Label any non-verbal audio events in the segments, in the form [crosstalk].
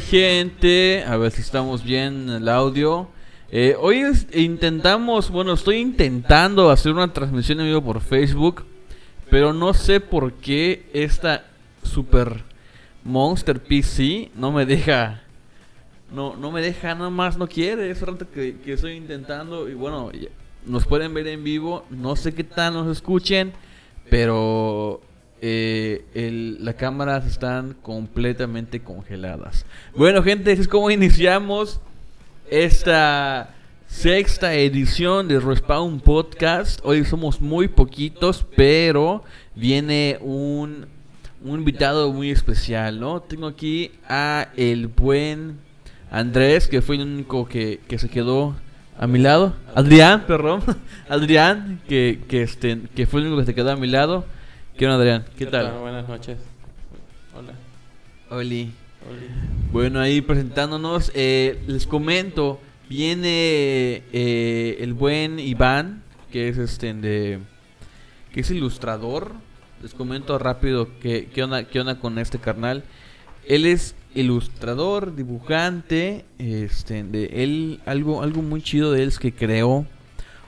gente? A ver si estamos bien en el audio. Eh, hoy intentamos, bueno, estoy intentando hacer una transmisión en vivo por Facebook. Pero no sé por qué esta Super Monster PC no me deja. No, no me deja, nada más no quiere. Es rato que estoy intentando. Y bueno, nos pueden ver en vivo. No sé qué tal nos escuchen. Pero eh, el, las cámaras están completamente congeladas. Bueno, gente, es como iniciamos esta sexta edición de Respawn Podcast. Hoy somos muy poquitos, pero viene un, un invitado muy especial, ¿no? Tengo aquí a el buen Andrés, que fue el único que, que se quedó a mi lado. Adrián, perdón. [laughs] Adrián, que, que, este, que fue el único que se quedó a mi lado. ¿Qué onda, Adrián? ¿Qué, tal? Buenas noches. Hola. Oli. Bueno, ahí presentándonos, eh, les comento, viene eh, el buen Iván, que es este de, que es ilustrador. Les comento rápido qué, qué, onda, qué onda con este carnal. Él es ilustrador, dibujante, este, de él algo algo muy chido de él es que creó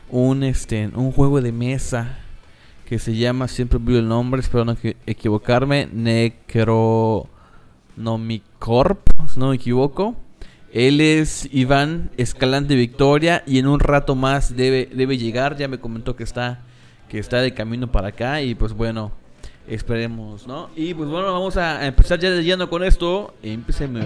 un este un juego de mesa que se llama, siempre olvido el nombre, espero no equivocarme, Necronomicorp, si no me equivoco. Él es Iván Escalante Victoria y en un rato más debe, debe llegar, ya me comentó que está, que está de camino para acá y pues bueno, esperemos, ¿no? Y pues bueno, vamos a empezar ya de lleno con esto. Empecemos.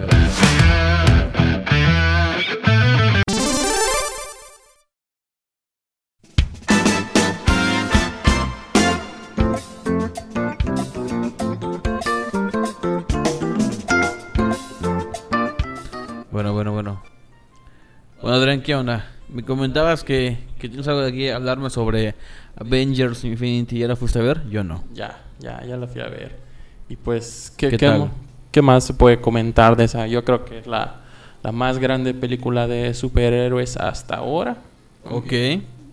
Adrián, ¿qué onda? Me comentabas que, que tienes algo de aquí hablarme sobre Avengers Infinity. ¿Ya la fuiste a ver? Yo no. Ya, ya, ya la fui a ver. Y pues, ¿qué, qué, ¿qué, más se puede comentar de esa? Yo creo que es la, la más grande película de superhéroes hasta ahora. Ok.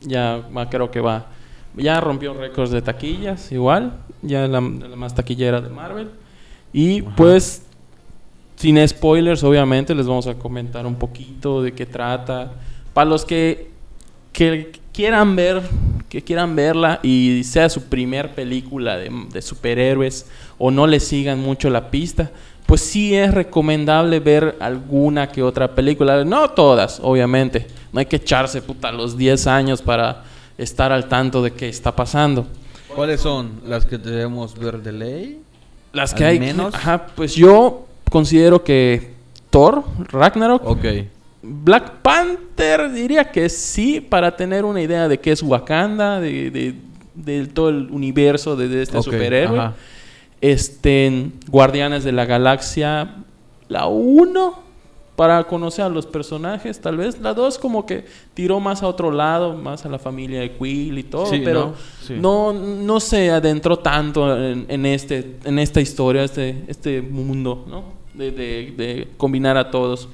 Ya creo que va. Ya rompió récords de taquillas, igual. Ya la, la más taquillera de Marvel. Y pues sin spoilers, obviamente, les vamos a comentar un poquito de qué trata. Para los que, que quieran ver, que quieran verla y sea su primer película de, de, superhéroes o no le sigan mucho la pista, pues sí es recomendable ver alguna que otra película. No todas, obviamente. No hay que echarse puta los 10 años para estar al tanto de qué está pasando. ¿Cuáles son las que debemos ver de ley? Las que hay menos. Ajá, pues yo considero que Thor, Ragnarok. Ok. Black Panther diría que sí, para tener una idea de qué es Wakanda, de, de, de todo el universo de, de este okay, superhéroe. Ajá. Este, Guardianes de la Galaxia, la 1, para conocer a los personajes, tal vez. La 2 como que tiró más a otro lado, más a la familia de Quill y todo, sí, pero no, sí. no, no, se adentró tanto en, en, este, en esta historia, este, este mundo, ¿no? De, de, de, combinar a todos.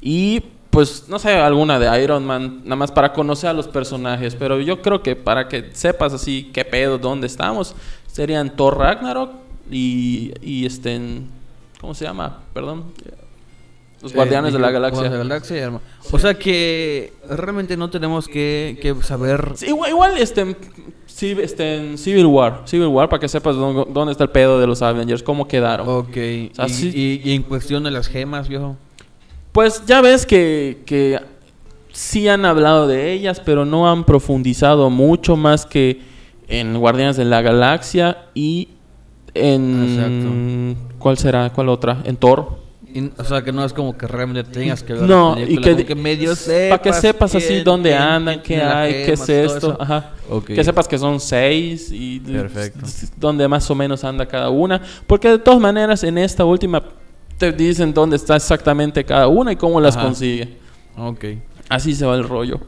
Y pues no sé, alguna de Iron Man, nada más para conocer a los personajes, pero yo creo que para que sepas así qué pedo, dónde estamos, serían Thor Ragnarok y, y este, ¿cómo se llama? Perdón. Los Guardianes eh, de la Galaxia. De la Galaxia. O sea que realmente no tenemos que, que saber. Sí, igual, igual este, este, en Civil War. Civil War, para que sepas dónde, dónde, está el pedo de los Avengers, cómo quedaron. Ok. O sea, ¿Y, sí, y, y, en cuestión de las gemas, viejo? Pues ya ves que, que sí han hablado de ellas, pero no han profundizado mucho más que en Guardianes de la Galaxia y en... Exacto. ¿Cuál será? ¿Cuál otra? En Thor. Y, o sea, que no es como que realmente tengas que ver no, y que, que medio sepas para que sepas así dónde quién, andan, quién, qué hay, qué es esto, Ajá. Okay. que sepas que son seis y Perfecto. dónde más o menos anda cada una, porque de todas maneras en esta última te dicen dónde está exactamente cada una y cómo las Ajá. consigue. Ok. Así se va el rollo.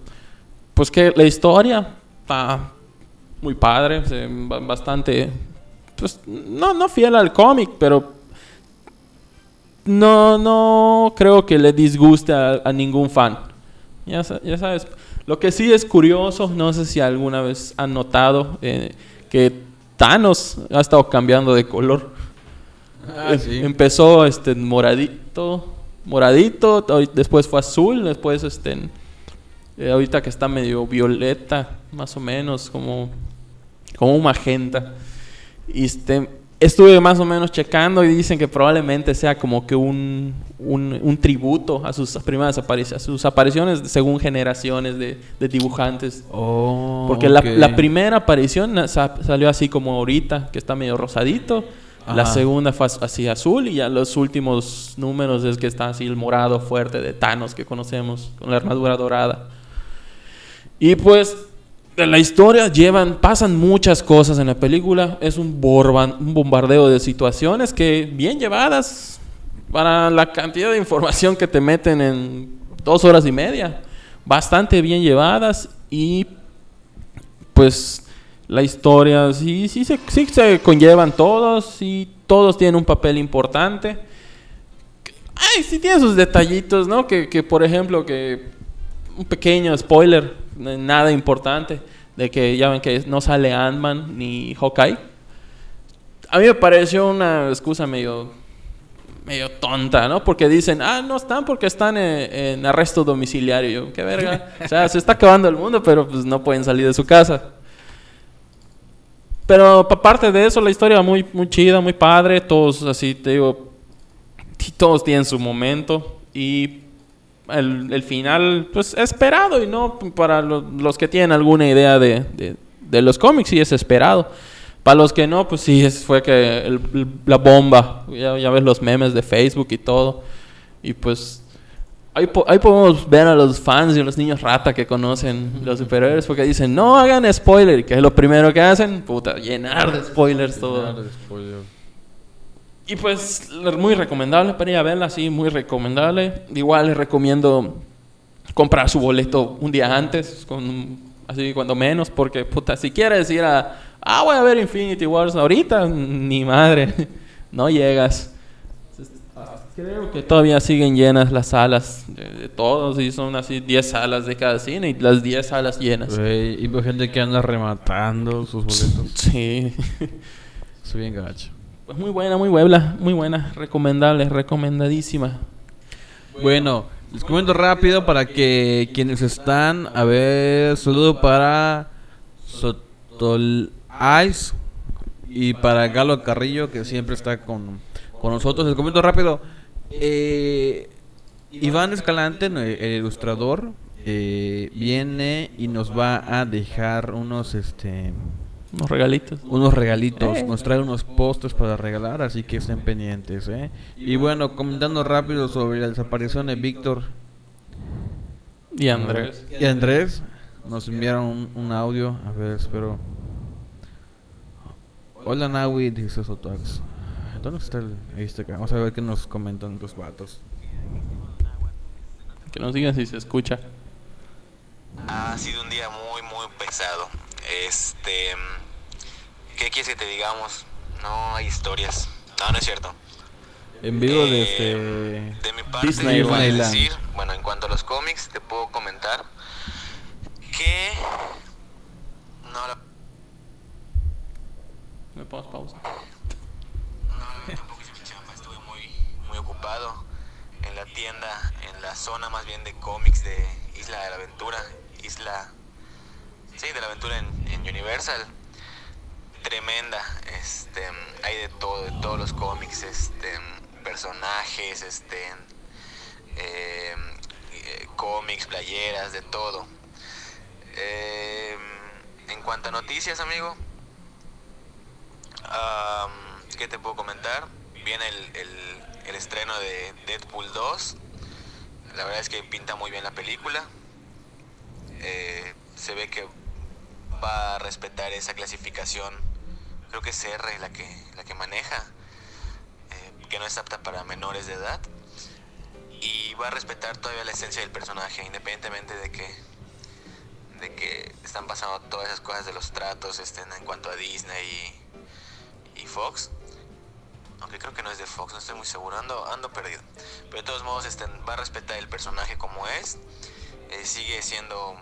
Pues que la historia está muy padre, bastante, pues no, no fiel al cómic, pero no, no creo que le disguste a, a ningún fan. Ya, ya, sabes. Lo que sí es curioso, no sé si alguna vez han notado eh, que Thanos ha estado cambiando de color. Ah, empezó este moradito, moradito, después fue azul, después este eh, ahorita que está medio violeta, más o menos, como, como un magenta. Y este, estuve más o menos checando y dicen que probablemente sea como que un, un, tributo a sus primeras apariciones, a sus apariciones según generaciones de, de dibujantes. Oh, Porque la, la, primera aparición salió así como ahorita, que está medio rosadito. La segunda fue así azul y ya los últimos números es que está así el morado fuerte de Thanos que conocemos, con la armadura dorada. Y pues la historia llevan, pasan muchas cosas en la película. Es un, un bombardeo de situaciones que bien llevadas para la cantidad de información que te meten en dos horas y media. Bastante bien llevadas y pues la historia sí, sí, se, sí se conllevan todos y todos tienen un papel importante. Ay, sí tiene sus detallitos, ¿no? Que, que por ejemplo, que un pequeño spoiler, nada importante, de que ya ven que no sale Ant-Man ni Hawkeye. A mí me pareció una excusa medio, medio tonta, ¿no? Porque dicen, ah, no están porque están en, arresto domiciliario. Yo, qué verga. o sea, se está acabando el mundo, pero pues no pueden salir de su casa. Pero aparte de eso, la historia muy, muy chida, muy padre. Todos así, te digo, todos tienen su momento. Y el, final, pues esperado y no para los que tienen alguna idea de, los cómics, sí es esperado. Para los que no, pues sí, fue que la bomba, ya, ves los memes de Facebook y todo. Y pues ahí, ahí podemos ver a los fans y a los niños rata que conocen los superhéroes porque dicen, no hagan spoiler, que es lo primero que hacen, puta, llenar de spoilers todo. Y pues muy recomendable para ir a verla, sí, muy recomendable. Igual les recomiendo comprar su boleto un día antes, con así cuando menos, porque puta, si quieres ir a, ah, voy a ver Infinity Wars ahorita, ni madre, [laughs] no llegas. Creo que todavía siguen llenas las salas de, todos y son así 10 salas de cada cine y las 10 salas llenas. y hay gente que anda rematando sus boletos. [laughs] Sí. Soy bien gacho. Pues muy buena, muy buena, muy buena, recomendable, recomendadísima. Bueno, les comento rápido para que quienes están, a ver, saludo para Sotol Ice y para Galo Carrillo que siempre está con, nosotros. Les comento rápido. Eh, Iván Escalante, el ilustrador, eh, viene y nos va a dejar unos, este unos regalitos. Unos regalitos. Eh. Nos trae unos postres para regalar, así que estén pendientes. ¿eh? Y bueno, comentando rápido sobre la desaparición de Víctor. Y Andrés. Y Andrés. Nos enviaron un, audio. A ver, espero. Hola Nawi, dice Sotax. ¿Dónde está el este Vamos a ver qué nos comentan los vatos. Que nos digan si se escucha. Ha sido un día muy, muy pesado. Este ¿Qué quieres que te digamos? No hay historias. No, no es cierto. En vivo de este. De mi parte, decir, bueno, en cuanto a los cómics, te puedo comentar que. No, la... ¿Me pongo pausa? No, tampoco hice mi chamba, estuve muy, muy ocupado en la tienda, en la zona más bien de cómics de Isla de la Aventura, Isla. Sí, de la Aventura en, Universal tremenda. Este, hay de todo, de todos los cómics, este, personajes, este, em, eh, cómics, playeras, de todo. Em, en cuanto a noticias, amigo, ¿qué te puedo comentar? Viene el, el, estreno de Deadpool 2. La verdad es que pinta muy bien la película. Eh, se ve que va a respetar esa clasificación creo que es R la que, la que maneja, eh, que no es apta para menores de edad. Y va a respetar todavía la esencia del personaje, independientemente de que, de que están pasando todas esas cosas de los tratos en cuanto a Disney y, Fox. Aunque creo que no es de Fox, no estoy muy seguro, ando, ando perdido. Pero de todos modos este, va a respetar el personaje como es. Eh, sigue siendo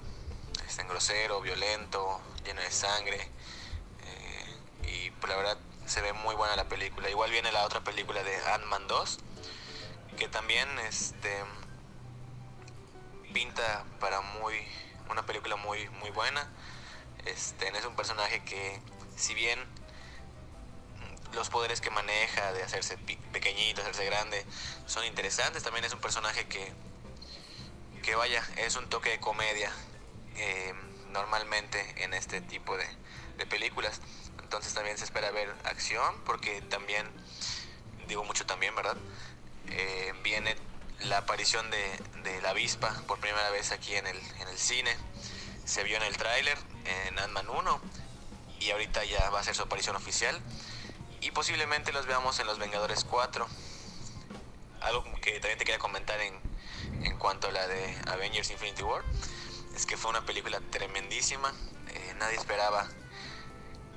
este, grosero, violento, lleno de sangre y pues la verdad se ve muy buena la película. Igual viene la otra película de Ant-Man 2, que también este pinta para muy una película muy muy buena. Este es un personaje que si bien los poderes que maneja de hacerse pequeñito, hacerse grande, son interesantes, también es un personaje que que vaya, es un toque de comedia eh, normalmente en este tipo de, películas. Entonces también se espera ver acción, porque también, digo mucho también, ¿verdad? Eh, viene la aparición de, de, la avispa por primera vez aquí en el, en el cine. Se vio en el tráiler, en Ant-Man 1, y ahorita ya va a ser su aparición oficial. Y posiblemente los veamos en Los Vengadores 4. Algo que también te quería comentar en, en cuanto a la de Avengers Infinity War es que fue una película tremendísima. Eh, nadie esperaba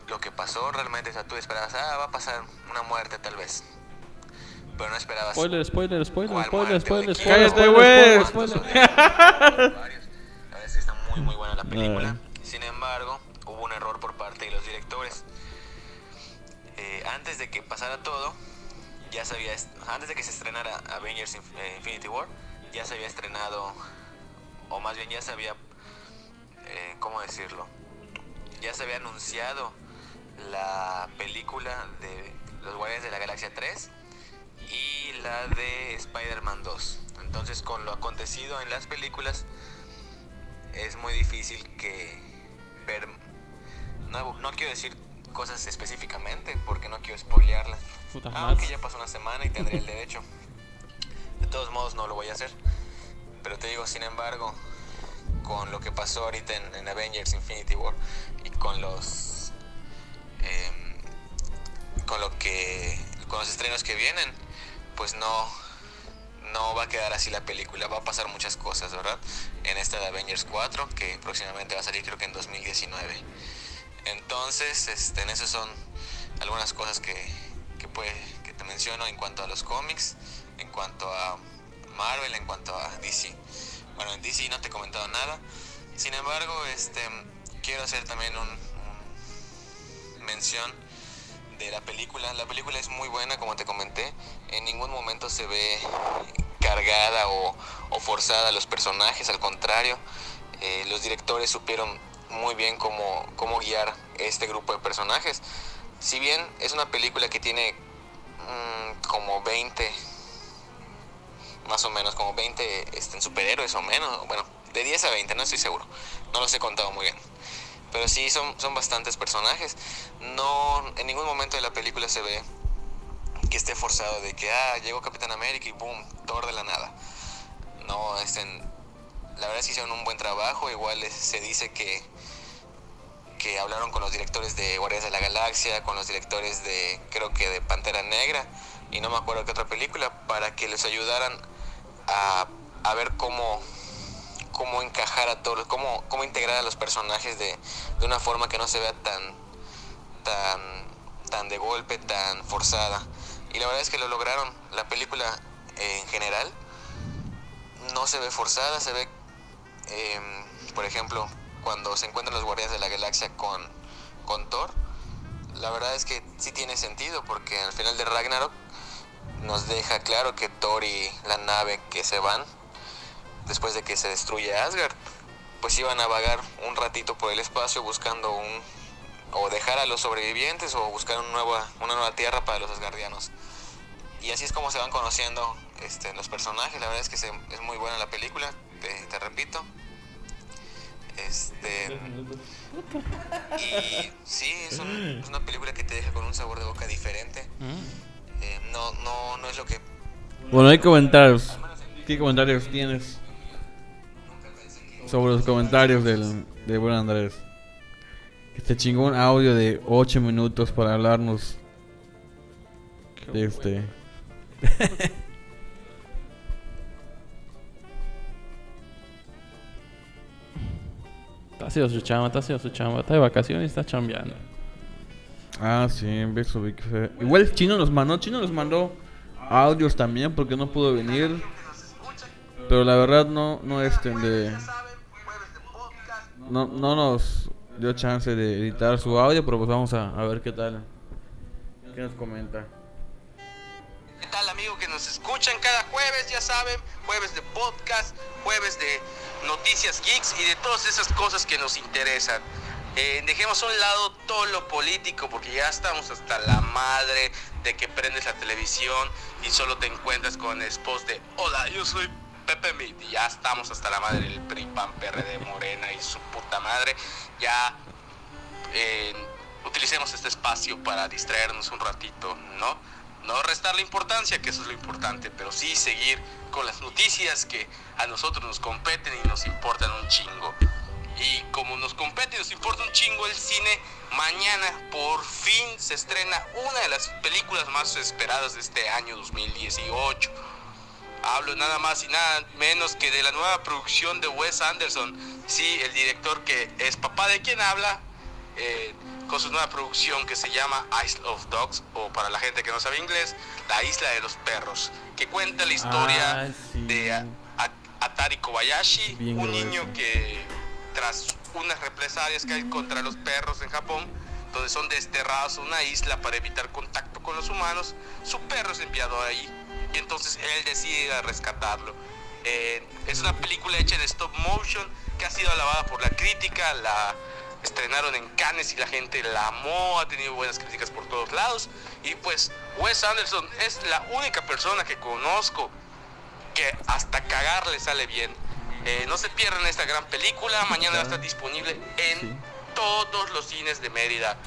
lo que pasó realmente. O sea, tú esperabas, ah, va a pasar una muerte tal vez. Pero no esperabas. Spoiler, spoiler, spoiler, spoiler, spoiler, Cállate, güey. La verdad es que está muy, muy buena la película. Sin embargo, hubo un error por parte de los directores. Eh, antes de que pasara todo, ya sabía, antes de que se estrenara Avengers eh, Infinity War, ya se había estrenado, o más bien ya se había, eh, ¿cómo decirlo? Ya se había anunciado la película de Los Guardianes de la Galaxia 3 y la de Spider-Man 2. Entonces con lo acontecido en las películas es muy difícil que ver... No, no quiero decir cosas específicamente porque no quiero spoilearlas. Aunque ya pasó una semana y tendré el derecho. De todos modos no lo voy a hacer. Pero te digo, sin embargo, con lo que pasó ahorita en Avengers Infinity War y con los Em, con lo que con los estrenos que vienen pues no no va a quedar así la película. Va a pasar muchas cosas verdad en esta de Avengers 4 que próximamente va a salir creo que en 2019 entonces este, en eso son algunas cosas que, que, puede, que te menciono en cuanto a los cómics en cuanto a Marvel en cuanto a DC bueno en DC no te he comentado nada sin embargo este quiero hacer también un, mención de la película. La película es muy buena, como te comenté. En ningún momento se ve cargada o, forzada a los personajes, al contrario. Eh, los directores supieron muy bien cómo, cómo guiar este grupo de personajes. Si bien es una película que tiene mm, como 20, más o menos, como 20 este, superhéroes o menos, bueno, de 10 a 20, no estoy seguro. No los he contado muy bien. Pero sí, son, son bastantes personajes. No, en ningún momento de la película se ve que esté forzado de que, ah, llegó Capitán América y boom, Thor de la nada. No, estén, la verdad es que hicieron un buen trabajo. Igual se dice que, que hablaron con los directores de Guardias de la Galaxia, con los directores de, creo que de Pantera Negra, y no me acuerdo qué otra película, para que les ayudaran a, ver cómo cómo encajar a todos, cómo, cómo integrar a los personajes de, de una forma que no se vea tan, tan, tan de golpe, tan forzada. Y la verdad es que lo lograron. La película eh, en general no se ve forzada, se ve, em, por ejemplo, cuando se encuentran los guardias de la galaxia con, con Thor. La verdad es que sí tiene sentido porque al final de Ragnarok nos deja claro que Thor y la nave que se van después de que se destruye Asgard, pues iban a vagar un ratito por el espacio buscando un o dejar a los sobrevivientes o buscar una nueva, una nueva tierra para los asgardianos. Y así es como se van conociendo este, los personajes. La verdad es que es muy buena la película, te, repito. Este, y sí, es, una película que te deja con un sabor de boca diferente. No, no, es lo que... Bueno, hay comentarios. ¿Qué comentarios tienes? sobre los comentarios del, de buen Andrés. Que se chingó un audio de 8 minutos para hablarnos de este. [laughs] está haciendo su chamba, está haciendo su chamba, está de vacaciones y está chambeando. Ah, sí, beso, Igual el chino nos mandó, chino nos mandó audios también porque no pudo venir. Pero la verdad no, no este de no, no nos dio chance de editar su audio, pero pues vamos a, ver qué tal. ¿qué nos comenta? ¿Qué tal amigo que nos escuchan cada jueves? Ya saben, jueves de podcast, jueves de noticias geeks y de todas esas cosas que nos interesan. Eh, dejemos a un lado todo lo político porque ya estamos hasta la madre de que prendes la televisión y solo te encuentras con el post de Hola, yo soy Pepe Mit y ya estamos hasta la madre del PRI, PAN, PRD, Morena y su puta madre. Ya eh, utilicemos este espacio para distraernos un ratito, ¿no? No restarle importancia, que eso es lo importante, pero sí seguir con las noticias que a nosotros nos competen y nos importan un chingo. Y como nos compete y nos importa un chingo el cine, mañana por fin se estrena una de las películas más esperadas de este año 2018. Hablo nada más y nada menos que de la nueva producción de Wes Anderson. Sí, el director que es papá de quien habla, eh, con su nueva producción que se llama Isle of Dogs, o para la gente que no sabe inglés, La Isla de los Perros, que cuenta la historia Ah, sí. de Atari Kobayashi, Bien un grueso. niño que tras unas represalias que hay contra los perros en Japón, donde son desterrados a una isla para evitar contacto con los humanos, su perro es enviado ahí y entonces él decide rescatarlo. Eh, es una película hecha en stop motion que ha sido alabada por la crítica, la estrenaron en Cannes y la gente la amó, ha tenido buenas críticas por todos lados y pues Wes Anderson es la única persona que conozco que hasta cagar le sale bien. Eh, no se pierdan esta gran película, mañana va a estar disponible en Sí. todos los cines de Mérida.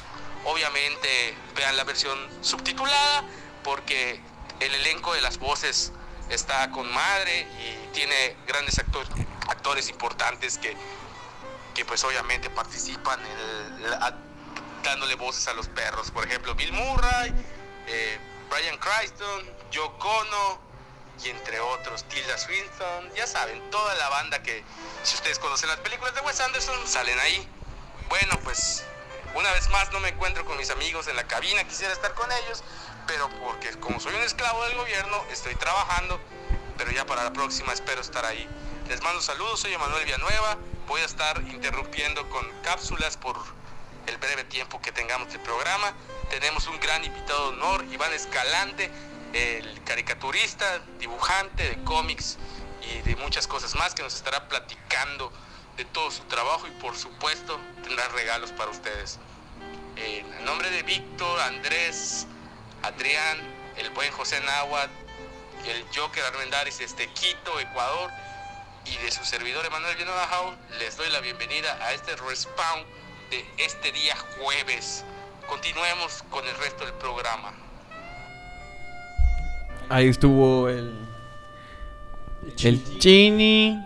Obviamente vean la versión subtitulada porque el elenco de las voces está con madre y tiene grandes actores, actores importantes que, que pues obviamente participan en el- a- dándole voces a los perros. Por ejemplo, Bill Murray, eh, Brian Cranston, Joe Cono y entre otros, Tilda Swinton. Ya saben, toda la banda que si ustedes conocen las películas de Wes Anderson salen ahí. Bueno, pues una vez más no me encuentro con mis amigos en la cabina, quisiera estar con ellos, pero porque como soy un esclavo del gobierno, estoy trabajando, pero ya para la próxima espero estar ahí. Les mando saludos, soy Emanuel Villanueva, voy a estar interrumpiendo con cápsulas por el breve tiempo que tengamos de programa. Tenemos un gran invitado de honor, Iván Escalante, el caricaturista, dibujante de cómics y de muchas cosas más que nos estará platicando de todo su trabajo y por supuesto tendrá regalos para ustedes. En nombre de Víctor, Andrés, Adrián, el buen José Náhuatl, y el Joker Armendáriz desde Quito, Ecuador, y de su servidor Emanuel Villanueva les doy la bienvenida a este respawn de este día jueves. Continuemos con el resto del programa. Ahí estuvo el. El Chini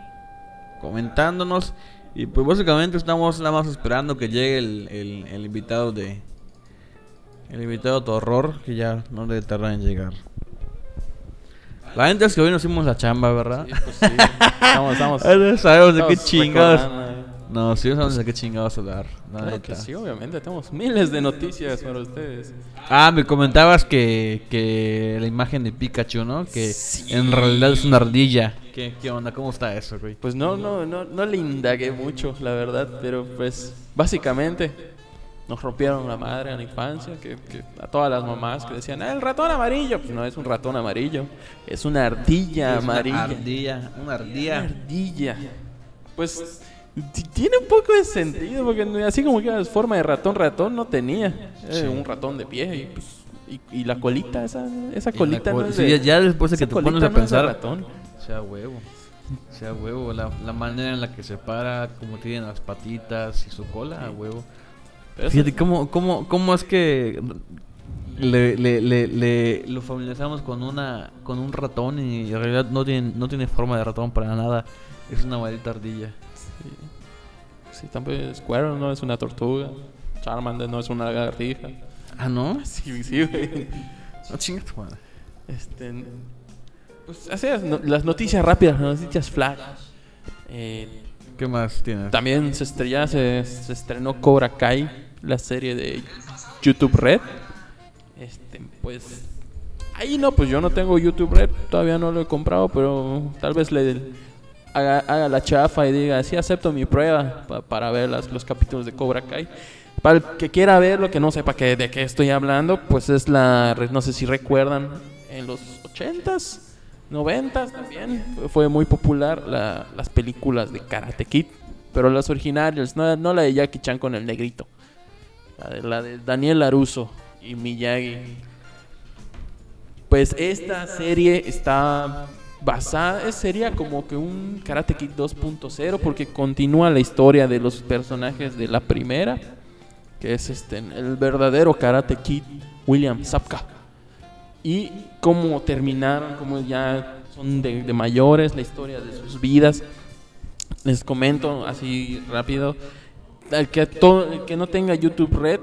comentándonos. Y pues básicamente estamos nada más esperando que llegue el, el, el invitado de. El invitado de horror, que ya no le tarda en llegar. La gente es que hoy nos hicimos la chamba, ¿verdad? Sí, pues sí. [laughs] Estamos, estamos. Sabemos de qué estamos chingados. recordando. No, sí sabemos de qué chingados hablar. la Claro que sí, obviamente. Tenemos miles de noticias para ustedes. Ah, me comentabas que, que la imagen de Pikachu, ¿no? Que Sí. en realidad es una ardilla. ¿Qué, ¿Qué onda? ¿Cómo está eso, güey? Pues no, no, no, no le indagué mucho, la verdad. Pero pues, básicamente, nos rompieron la madre en la infancia. Que, que a todas las mamás que decían, "Ah, el ratón amarillo. Pues no es un ratón amarillo, es una ardilla Es una amarilla. ardilla, una Una ardilla. ardilla. Pues tiene un poco de sentido, porque así como que era forma de ratón, ratón no tenía. Era Sí. un ratón de pie y pues. Y, y la colita, esa, esa colita col- no es de- ya- ya después de que te pones a no pensar- ratón. Sea huevo. Sea huevo. La, la manera en la que se para, cómo tiene las patitas y su cola, a huevo. Pero eso- Fíjate, ¿cómo, cómo, cómo es que le, le, le, le- lo familiarizamos con una con un ratón y en realidad no tiene, no tiene forma de ratón para nada? Es una maldita ardilla. Sí, también Squirrel no es una tortuga. Charmander no es una lagartija. Ah, ¿no? [laughs] Sí, sí, güey. No chingas tu madre. Este, pues así es, no- las noticias rápidas, las noticias flash. Eh, ¿Qué más tienes? también se, estrella, se, se estrenó Cobra Kai, la serie de YouTube Red. Este, pues ahí no, pues yo no tengo YouTube Red, todavía no lo he comprado, pero tal vez le haga, haga la chafa y diga, sí acepto mi prueba pa- para ver las- los capítulos de Cobra Kai. Para el que quiera verlo, que no sepa que, de qué estoy hablando, pues es la, no sé si recuerdan, en los 80s, 90s también, fue muy popular las películas de Karate Kid, pero las originales, no, no la de Jackie Chan con el negrito, la de, la de Daniel Laruso y Miyagi. Pues esta serie está basada, sería como que un Karate Kid 2.0 porque continúa la historia de los personajes de la primera, que es este el verdadero Karate Kid William Zapka. Y cómo terminaron, cómo ya son de, mayores, la historia de sus vidas. Les comento así rápido. El que, todo, el que no tenga YouTube Red,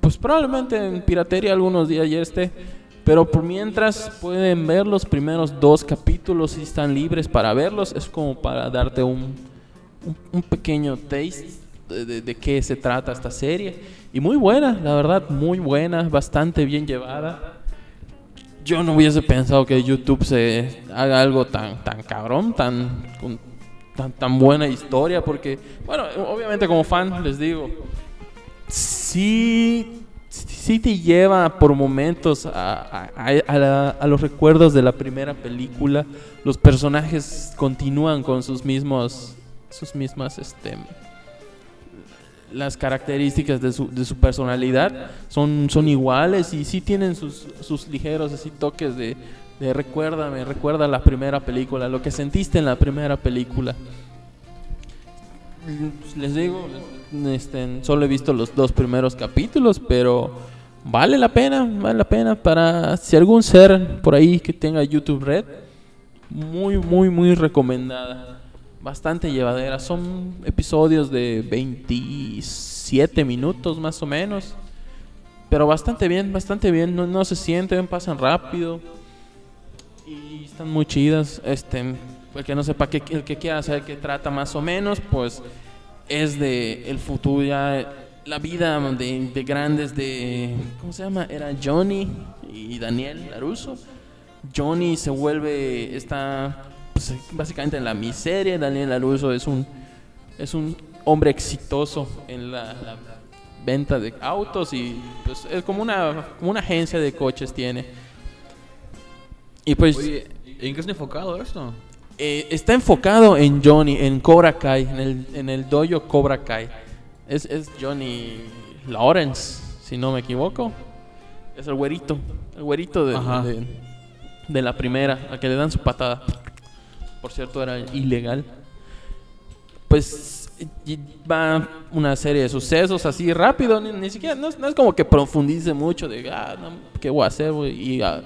pues probablemente en piratería algunos días ya esté pero por mientras pueden ver los primeros dos capítulos si están libres para verlos. Es como para darte un, un, pequeño taste de, de, qué se trata esta serie. Y muy buena, la verdad, muy buena, bastante bien llevada. Yo no hubiese pensado que YouTube se haga algo tan, tan cabrón, tan, tan, tan buena historia, porque, bueno, obviamente como fan les digo, sí sí te lleva por momentos a, los recuerdos de la primera película. Los personajes continúan con sus mismos, sus mismas, este, las características de su, personalidad son, son iguales y sí tienen sus, sus ligeros así toques de, de recuérdame, recuerda la primera película, lo que sentiste en la primera película. Les digo, este, solo he visto los dos primeros capítulos, pero vale la pena, vale la pena para si algún ser por ahí que tenga YouTube Red, muy, muy, muy recomendada. Bastante llevadera. Son episodios de 27 minutos más o menos. Pero bastante bien, bastante bien. No, no se sienten, pasan rápido. Y están muy chidas. Este, el que no sepa que, el que quiera saber qué trata más o menos, pues es de el futuro ya la vida de, grandes de, ¿cómo se llama? Era Johnny y Daniel Laruso. Johnny se vuelve, está pues, básicamente en la miseria. Daniel Laruso es un, es un hombre exitoso en la, venta de autos y pues es como una, una agencia de coches tiene. Y pues... ¿en qué está enfocado esto? Eh, está enfocado en Johnny, en Cobra Kai, en el, en el dojo Cobra Kai. Es, es Johnny Lawrence, si no me equivoco. Es el güerito. El güerito de, de, la primera, a que le dan su patada. Por cierto, era ilegal. Pues va una serie de sucesos así rápido. Ni, siquiera, no, es como que profundice mucho de, ah, ¿qué voy a hacer? Y ah,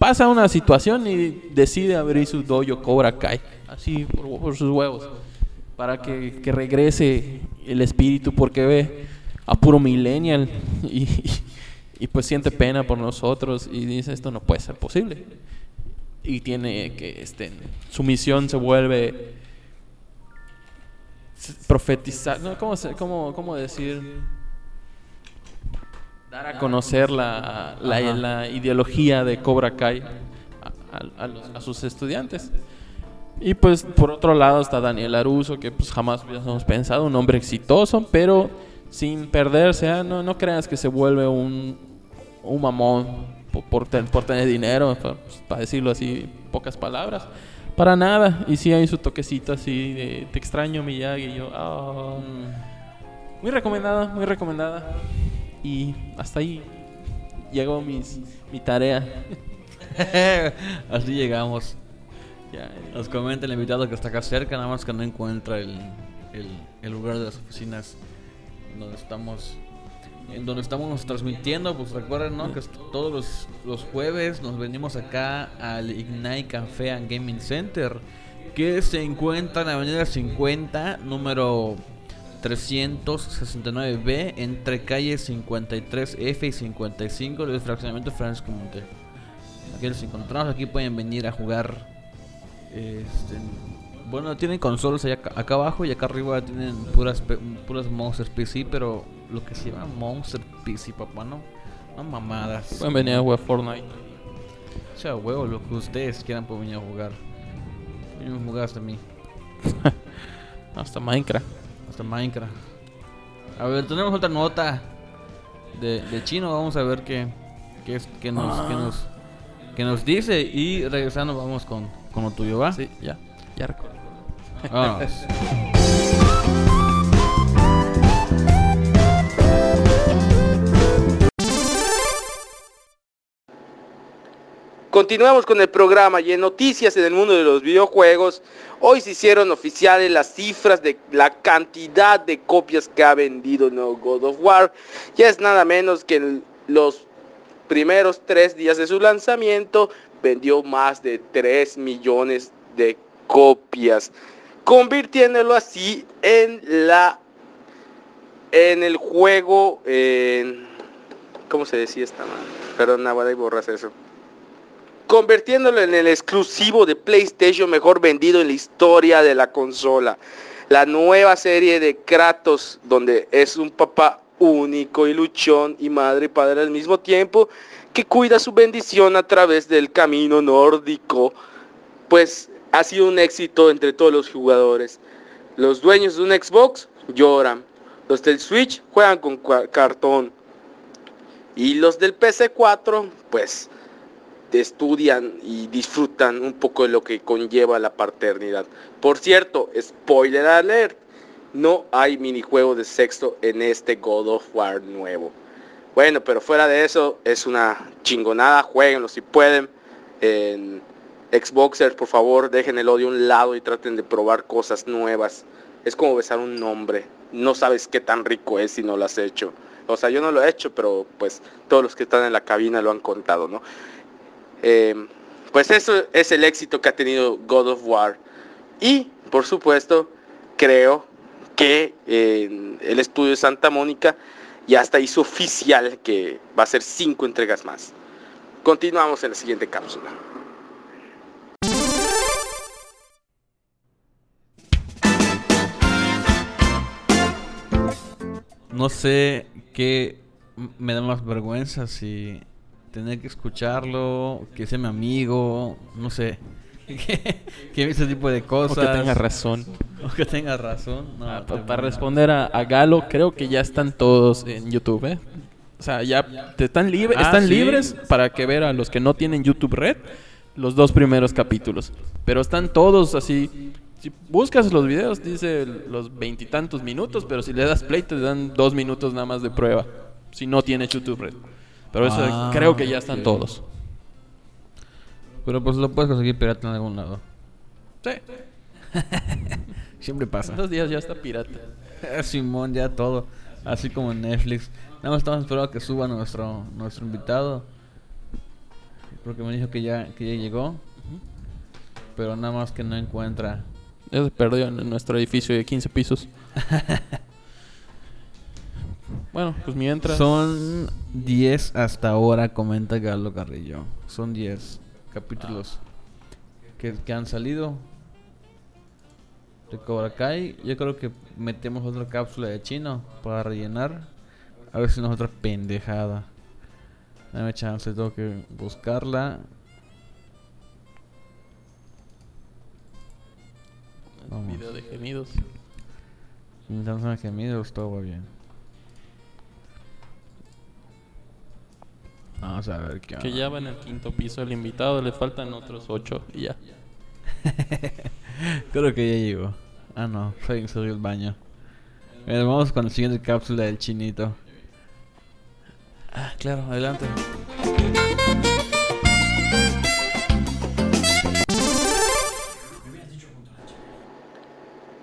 pasa una situación y decide abrir su dojo Cobra Kai. Así, por sus huevos para que, regrese el espíritu, porque ve a puro millennial [laughs] y, pues siente pena por nosotros y dice esto no puede ser posible. Y tiene que, este, su misión se vuelve profetizar, no, ¿cómo, cómo, cómo decir? Dar a conocer la, la, ideología de Cobra Kai a sus estudiantes. Y pues por otro lado está Daniel Aruso, que pues jamás hubiéramos pensado, un hombre exitoso, pero sin perderse, ¿eh? no, no creas que se vuelve un, un mamón por, por, tener dinero, pues, para, decirlo así, pocas palabras. Para nada, y sí hay su toquecito así de te extraño Miyagi, y yo, ah". muy recomendada, muy recomendada. Y hasta ahí llegó mis, mi tarea. [laughs] así llegamos. Nos comenta el invitado que está acá cerca, nada más que no encuentra el, el, lugar de las oficinas donde estamos en donde estamos transmitiendo, pues recuerden, ¿no? Que todos los, los, jueves nos venimos acá al Ignite Café and Gaming Center, que se encuentra en la avenida 50, número 369B, entre calles 53F y 55 del fraccionamiento Francisco Monte. Aquí los encontramos, aquí pueden venir a jugar este, bueno, tienen consolas allá acá abajo y acá arriba tienen puras puras Monster PC, pero lo que se llama Monster PC, papá, no, no mamadas. Pueden venir a jugar Fortnite. O sea, huevo, lo que ustedes quieran pueden venir a jugar. Yo me jugar hasta mí. [laughs] hasta Minecraft. Hasta Minecraft. A ver, tenemos otra nota de, de chino. Vamos a ver qué, qué, es, qué nos, qué nos, qué nos dice. Y regresando, vamos con, con lo tuyo, ¿va? Sí, ya. Ya recuerdo. Vámonos. [laughs] Continuamos con el programa y en noticias en el mundo de los videojuegos, hoy se hicieron oficiales las cifras de la cantidad de copias que ha vendido el God of War. Ya es nada menos que en los primeros tres días de su lanzamiento vendió más de 3 millones de copias, convirtiéndolo así en la en el juego en ¿cómo se decía esta mano? Perdón, nada, y borras eso convirtiéndolo en el exclusivo de PlayStation mejor vendido en la historia de la consola. La nueva serie de Kratos, donde es un papá único y luchón y madre y padre al mismo tiempo, que cuida su bendición a través del camino nórdico, pues ha sido un éxito entre todos los jugadores. Los dueños de un Xbox lloran, los del Switch juegan con cartón y los del PC4 pues estudian y disfrutan un poco de lo que conlleva la paternidad. Por cierto, spoiler alert, no hay minijuego de sexo en este God of War nuevo. Bueno, pero fuera de eso, es una chingonada, jueguenlo si pueden. En Xboxers, por favor, dejen el odio a un lado y traten de probar cosas nuevas. Es como besar un nombre. No sabes qué tan rico es si no lo has hecho. O sea, yo no lo he hecho, pero pues todos los que están en la cabina lo han contado, ¿no? Eh, pues eso es el éxito que ha tenido God of War. Y, por supuesto, creo que el estudio de Santa Mónica ya está hizo oficial que va a ser cinco entregas más. Continuamos en la siguiente cápsula. No sé qué me da más vergüenza si tener que escucharlo, que sea mi amigo, no sé. [laughs] que, ese tipo de cosas. [laughs] O que tenga razón. O que tenga razón. Ah, para responder a, Galo, creo que ya están todos en YouTube, ¿eh? O sea, ya te están, libres ah, están libres para que ver a los que no tienen YouTube Red los dos primeros capítulos. Pero están todos así. Si buscas los videos, dice los veintitantos minutos, pero si le das play te dan dos minutos nada más de prueba. Si no tienes YouTube Red. Pero eso ah, creo que ya están todos. Pero pues lo puedes conseguir pirata en algún lado. Sí. [laughs] Siempre pasa. Estos días ya está pirata. Simón, ya todo. Así como en Netflix. Nada más estamos esperando a que suba nuestro nuestro invitado. Porque me dijo que ya, que ya llegó. Pero nada más que no encuentra. Ya se perdió en nuestro edificio de 15 pisos. [laughs] Bueno, pues mientras. Son 10 hasta ahora, comenta Galo Carrillo. Son 10 capítulos que, que, han salido de Cobra Kai. Yo creo que metemos otra cápsula de chino para rellenar. A ver si no es otra pendejada. Dame chance, tengo que buscarla. Vamos. Video de gemidos. de gemidos, todo va bien. Vamos a ver qué Que ya va en el quinto piso el invitado, le faltan otros ocho y ya. [laughs] Creo que ya llegó. Ah, no, soy el baño. vamos con la siguiente cápsula del chinito. Ah, claro, adelante.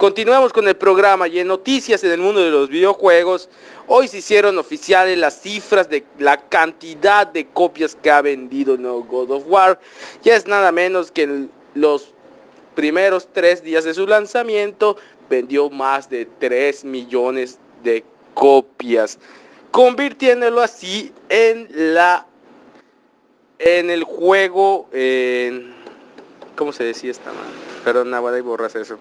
Continuamos con el programa y en noticias en el mundo de los videojuegos, hoy se hicieron oficiales las cifras de la cantidad de copias que ha vendido el God of War. Ya es nada menos que en los primeros tres días de su lanzamiento vendió más de 3 millones de copias, convirtiéndolo así en la en el juego en ¿cómo se decía esta mano? Perdón, nada, y borras eso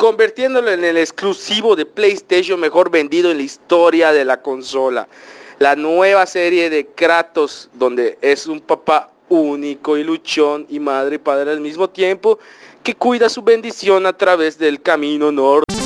convirtiéndolo en el exclusivo de PlayStation mejor vendido en la historia de la consola. La nueva serie de Kratos, donde es un papá único y luchón y madre y padre al mismo tiempo, que cuida su bendición a través del camino norte.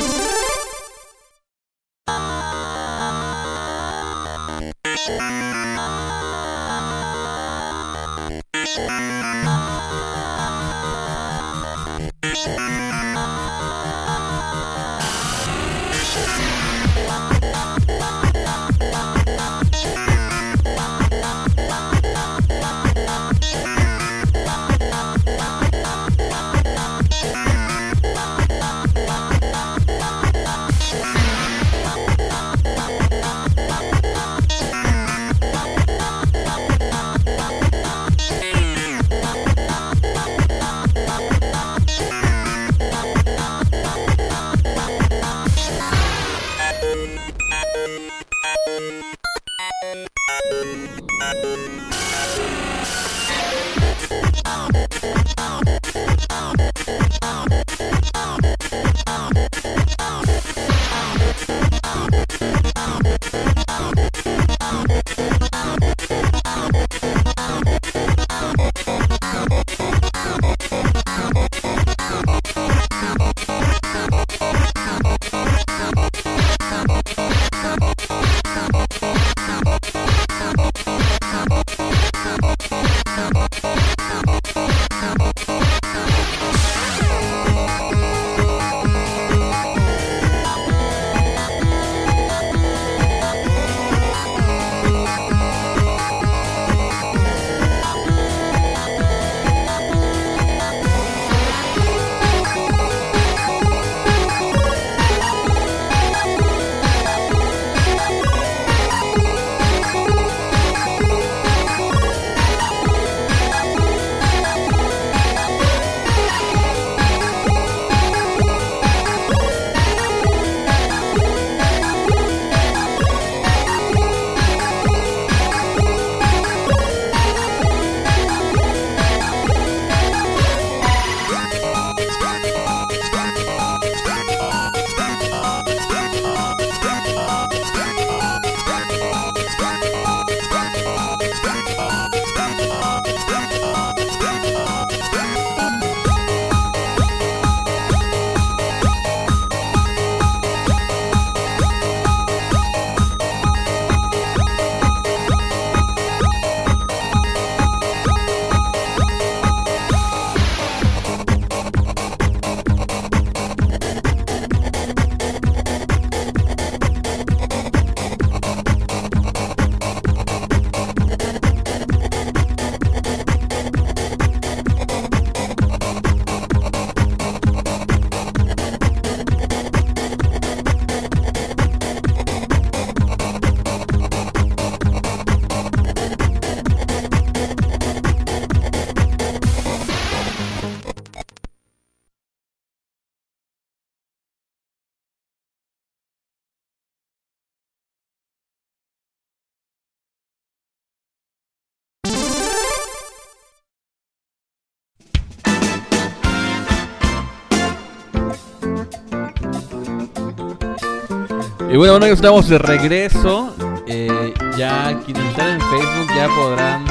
Y bueno, bueno, estamos de regreso. Eh, ya quienes están en Facebook ya podrán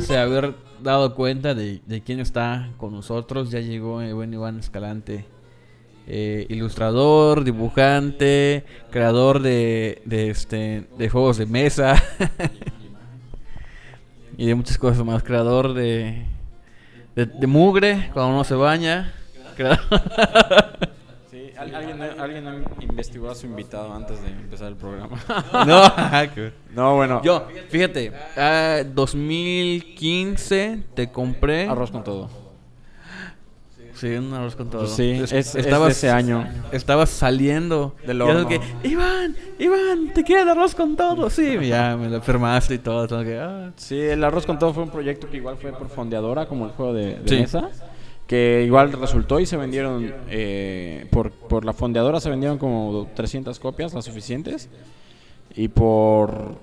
se haber dado cuenta de, quién está con nosotros. Ya llegó el buen Iván Escalante. Eh, ilustrador, dibujante, creador de, de, este, de juegos de mesa [laughs] y de muchas cosas más. Creador de, de, de mugre cuando uno se baña. ¿Alguien, [laughs] alguien investigó a su invitado antes de empezar el programa. [laughs] no, no, bueno. Yo, fíjate, 2015 te compré. Arroz con todo. Sí, un arroz con todo. Sí, es, ese año. Estabas saliendo. Del horno. Que, Iván, Iván, te queda arroz con todo. Sí, ya me lo enfermaste y todo. que, ah. Sí, el arroz con todo fue un proyecto que igual fue por fondeadora, como el juego de, de mesa que igual resultó y se vendieron eh, por, por la fondeadora se vendieron como 300 copias las suficientes y por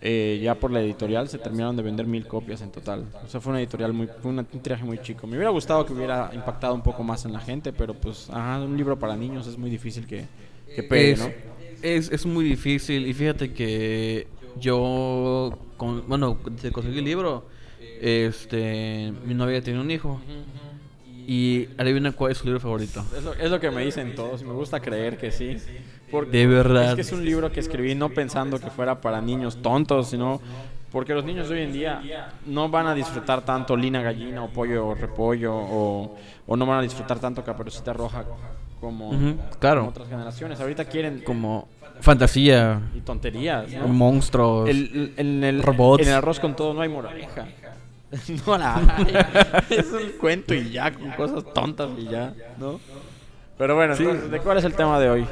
eh, ya por la editorial se terminaron de vender mil copias en total. O sea fue una editorial muy fue un tiraje muy chico. Me hubiera gustado que hubiera impactado un poco más en la gente pero pues ajá, un libro para niños es muy difícil que, que pegue es, ¿no? es, es muy difícil y fíjate que yo con, bueno conseguí el libro este mi novia tiene un hijo y adivina cuál es su libro favorito. Es lo, es lo, que me dicen todos y me gusta creer que sí. Porque de verdad. Es que es un libro que escribí no pensando que fuera para niños tontos, sino porque los niños de hoy en día no van a disfrutar tanto Lina Gallina o Pollo o Repollo o, o no van a disfrutar tanto Caperucita Roja como, claro. otras generaciones. Ahorita quieren... Como fantasía. Y tonterías. Monstruos. El, en el, robots. En el arroz con todo no hay moraleja. [laughs] no la es un cuento y ya, con cosas tontas y ya, ¿no? Pero bueno, ¿de cuál es el tema de hoy?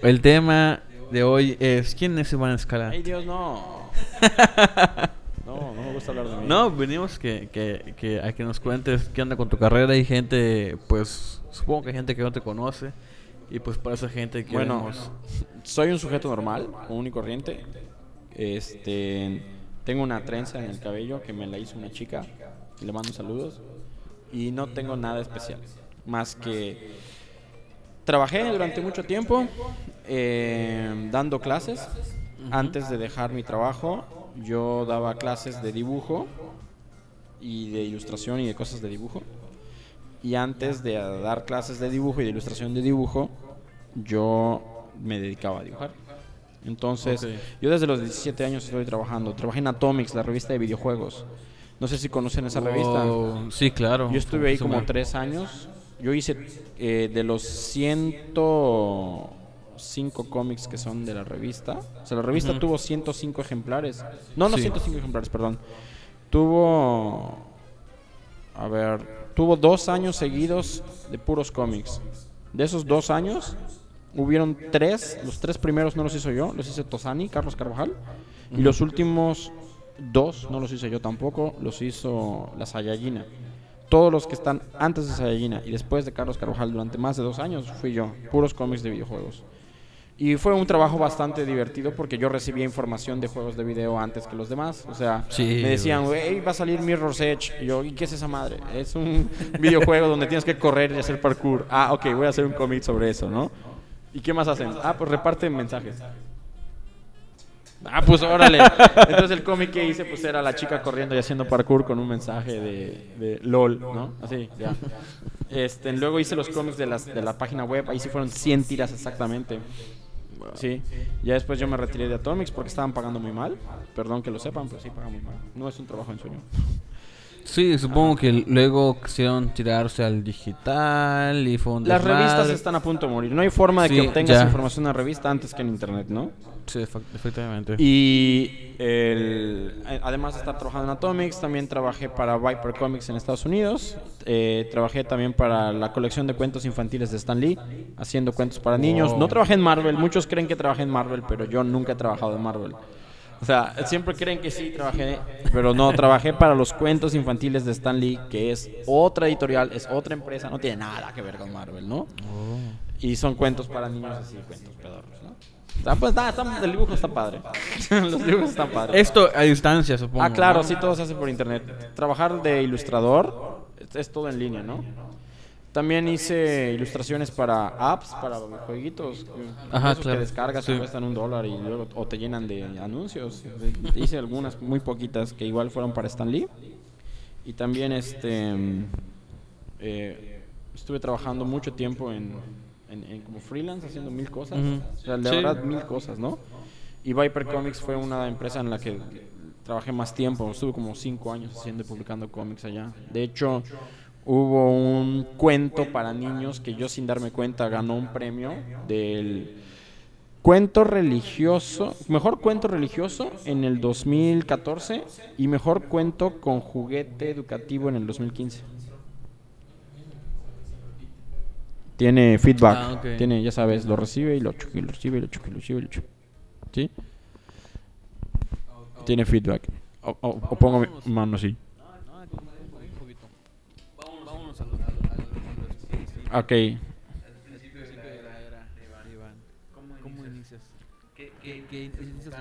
El tema de hoy es ¿quién es Iván Escalante? Ay, Dios, no. [laughs] No, no me gusta hablar de mí. No, venimos que, que, que a que nos cuentes qué onda con tu carrera. Hay gente, pues, supongo que hay gente que no te conoce. Y pues para esa gente que Bueno, soy un sujeto normal, común y corriente. Este tengo una trenza en el cabello que me la hizo una chica. Y le mando saludos. Y no tengo nada especial. Más que trabajé durante mucho tiempo eh, dando clases. Antes de dejar mi trabajo, yo daba clases de dibujo y de ilustración y de cosas de dibujo. Y antes de dar clases de dibujo y de ilustración de dibujo, yo me dedicaba a dibujar. Entonces, yo desde los 17 años estoy trabajando. Trabajé en Atomics, la revista de videojuegos. No sé si conocen esa revista. Sí, claro. Yo estuve ahí como tres años. Yo hice eh, de los 105 cómics que son de la revista. O sea, la revista tuvo 105 ejemplares. No, no 105 ejemplares, perdón. Tuvo... A ver, tuvo dos años seguidos de puros cómics. De esos dos años, hubieron tres, los tres primeros no los hizo yo, los hizo Tosani, Carlos Carvajal, y los últimos dos no los hice yo tampoco, los hizo la Sayayina. Todos los que están antes de Sayayina y después de Carlos Carvajal durante más de dos años fui yo, puros cómics de videojuegos. Y fue un trabajo bastante divertido porque yo recibía información de juegos de video antes que los demás. O sea, me decían, güey, va a salir Mirror's Edge. Y yo, ¿y qué es esa madre? Es un [laughs] videojuego donde tienes que correr y hacer parkour. Ah, ok, voy a hacer un cómic sobre eso, ¿no? ¿Y qué más hacen? Ah, pues reparten mensajes. Ah, pues órale. [laughs] Entonces el cómic que hice pues era la chica corriendo y haciendo parkour con un mensaje de, LOL, ¿no? Así, ya. Este, luego hice los cómics de, las, de la página web, ahí sí fueron 100 tiras exactamente. Sí, ya después yo me retiré de Atomics porque estaban pagando muy mal. Perdón que lo sepan, pero sí pagan muy mal. No es un trabajo en sueño. Sí, supongo que luego quisieron tirarse al digital y fue un Las revistas están a punto de morir. No hay forma de que obtengas información en una revista antes que en internet, ¿no? Sí, efectivamente. Y el, además de estar trabajando en Atomics, también trabajé para Viper Comics en Estados Unidos. Eh, trabajé también para la colección de cuentos infantiles de Stan Lee, haciendo cuentos para niños. No trabajé en Marvel. Muchos creen que trabajé en Marvel, pero yo nunca he trabajado en Marvel. O sea, siempre creen que sí trabajé, pero no, trabajé para los cuentos infantiles de Stan Lee, que es otra editorial, es otra empresa, no tiene nada que ver con Marvel, ¿no? Oh. Y son cuentos para niños así, cuentos pedorros, ¿no? Sea, pues está, el dibujo está padre. [laughs] Los dibujos están padres. Esto a distancia, supongo. Ah, claro, sí, todo se hace por internet. Trabajar de ilustrador es, todo en línea, ¿no? También hice ilustraciones para apps, para jueguitos. Ajá, claro. que descargas sí. cuestan un dólar y luego o te llenan de anuncios. hice algunas muy poquitas que igual fueron para Stan Lee. Y también este eh, estuve trabajando mucho tiempo en, como freelance haciendo mil cosas. O sea, de verdad mil cosas, ¿no? Y Viper Comics fue una empresa en la que trabajé más tiempo. Estuve como cinco años haciendo y publicando cómics allá. De hecho hubo un cuento para niños que yo sin darme cuenta ganó un premio del cuento religioso, mejor cuento religioso en el 2014 y mejor cuento con juguete educativo en el 2015. Tiene feedback, ah, tiene, ya sabes, lo recibe y lo choque, lo recibe y lo lo recibe y lo choque. ¿Sí? Tiene feedback. O, o pongo mi mano así. Ok. ¿Cómo inicias? ¿Qué, inicias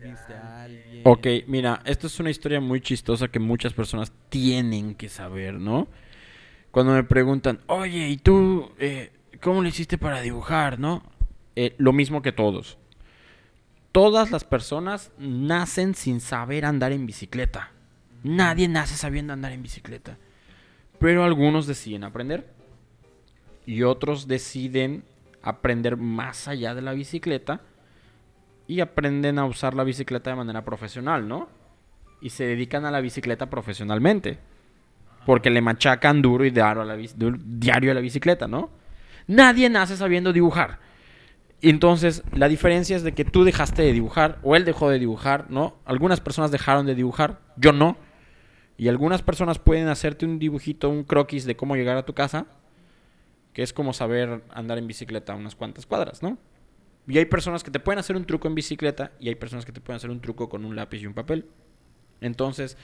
¿Viste a alguien? Ok, mira, esto es una historia muy chistosa que muchas personas tienen que saber, ¿no? Cuando me preguntan, oye, ¿y tú eh, cómo le hiciste para dibujar, no? Eh, lo mismo que todos. Todas las personas nacen sin saber andar en bicicleta. Nadie nace sabiendo andar en bicicleta. Pero algunos deciden aprender y otros deciden aprender más allá de la bicicleta y aprenden a usar la bicicleta de manera profesional, ¿no? Y se dedican a la bicicleta profesionalmente. Porque le machacan duro y diario a la, bicicleta, ¿no? Nadie nace sabiendo dibujar. Entonces, la diferencia es de que tú dejaste de dibujar o él dejó de dibujar, ¿no? Algunas personas dejaron de dibujar, yo no. Y algunas personas pueden hacerte un dibujito, un croquis de cómo llegar a tu casa, que es como saber andar en bicicleta unas cuantas cuadras, ¿no? Y hay personas que te pueden hacer un truco en bicicleta y hay personas que te pueden hacer un truco con un lápiz y un papel. Entonces,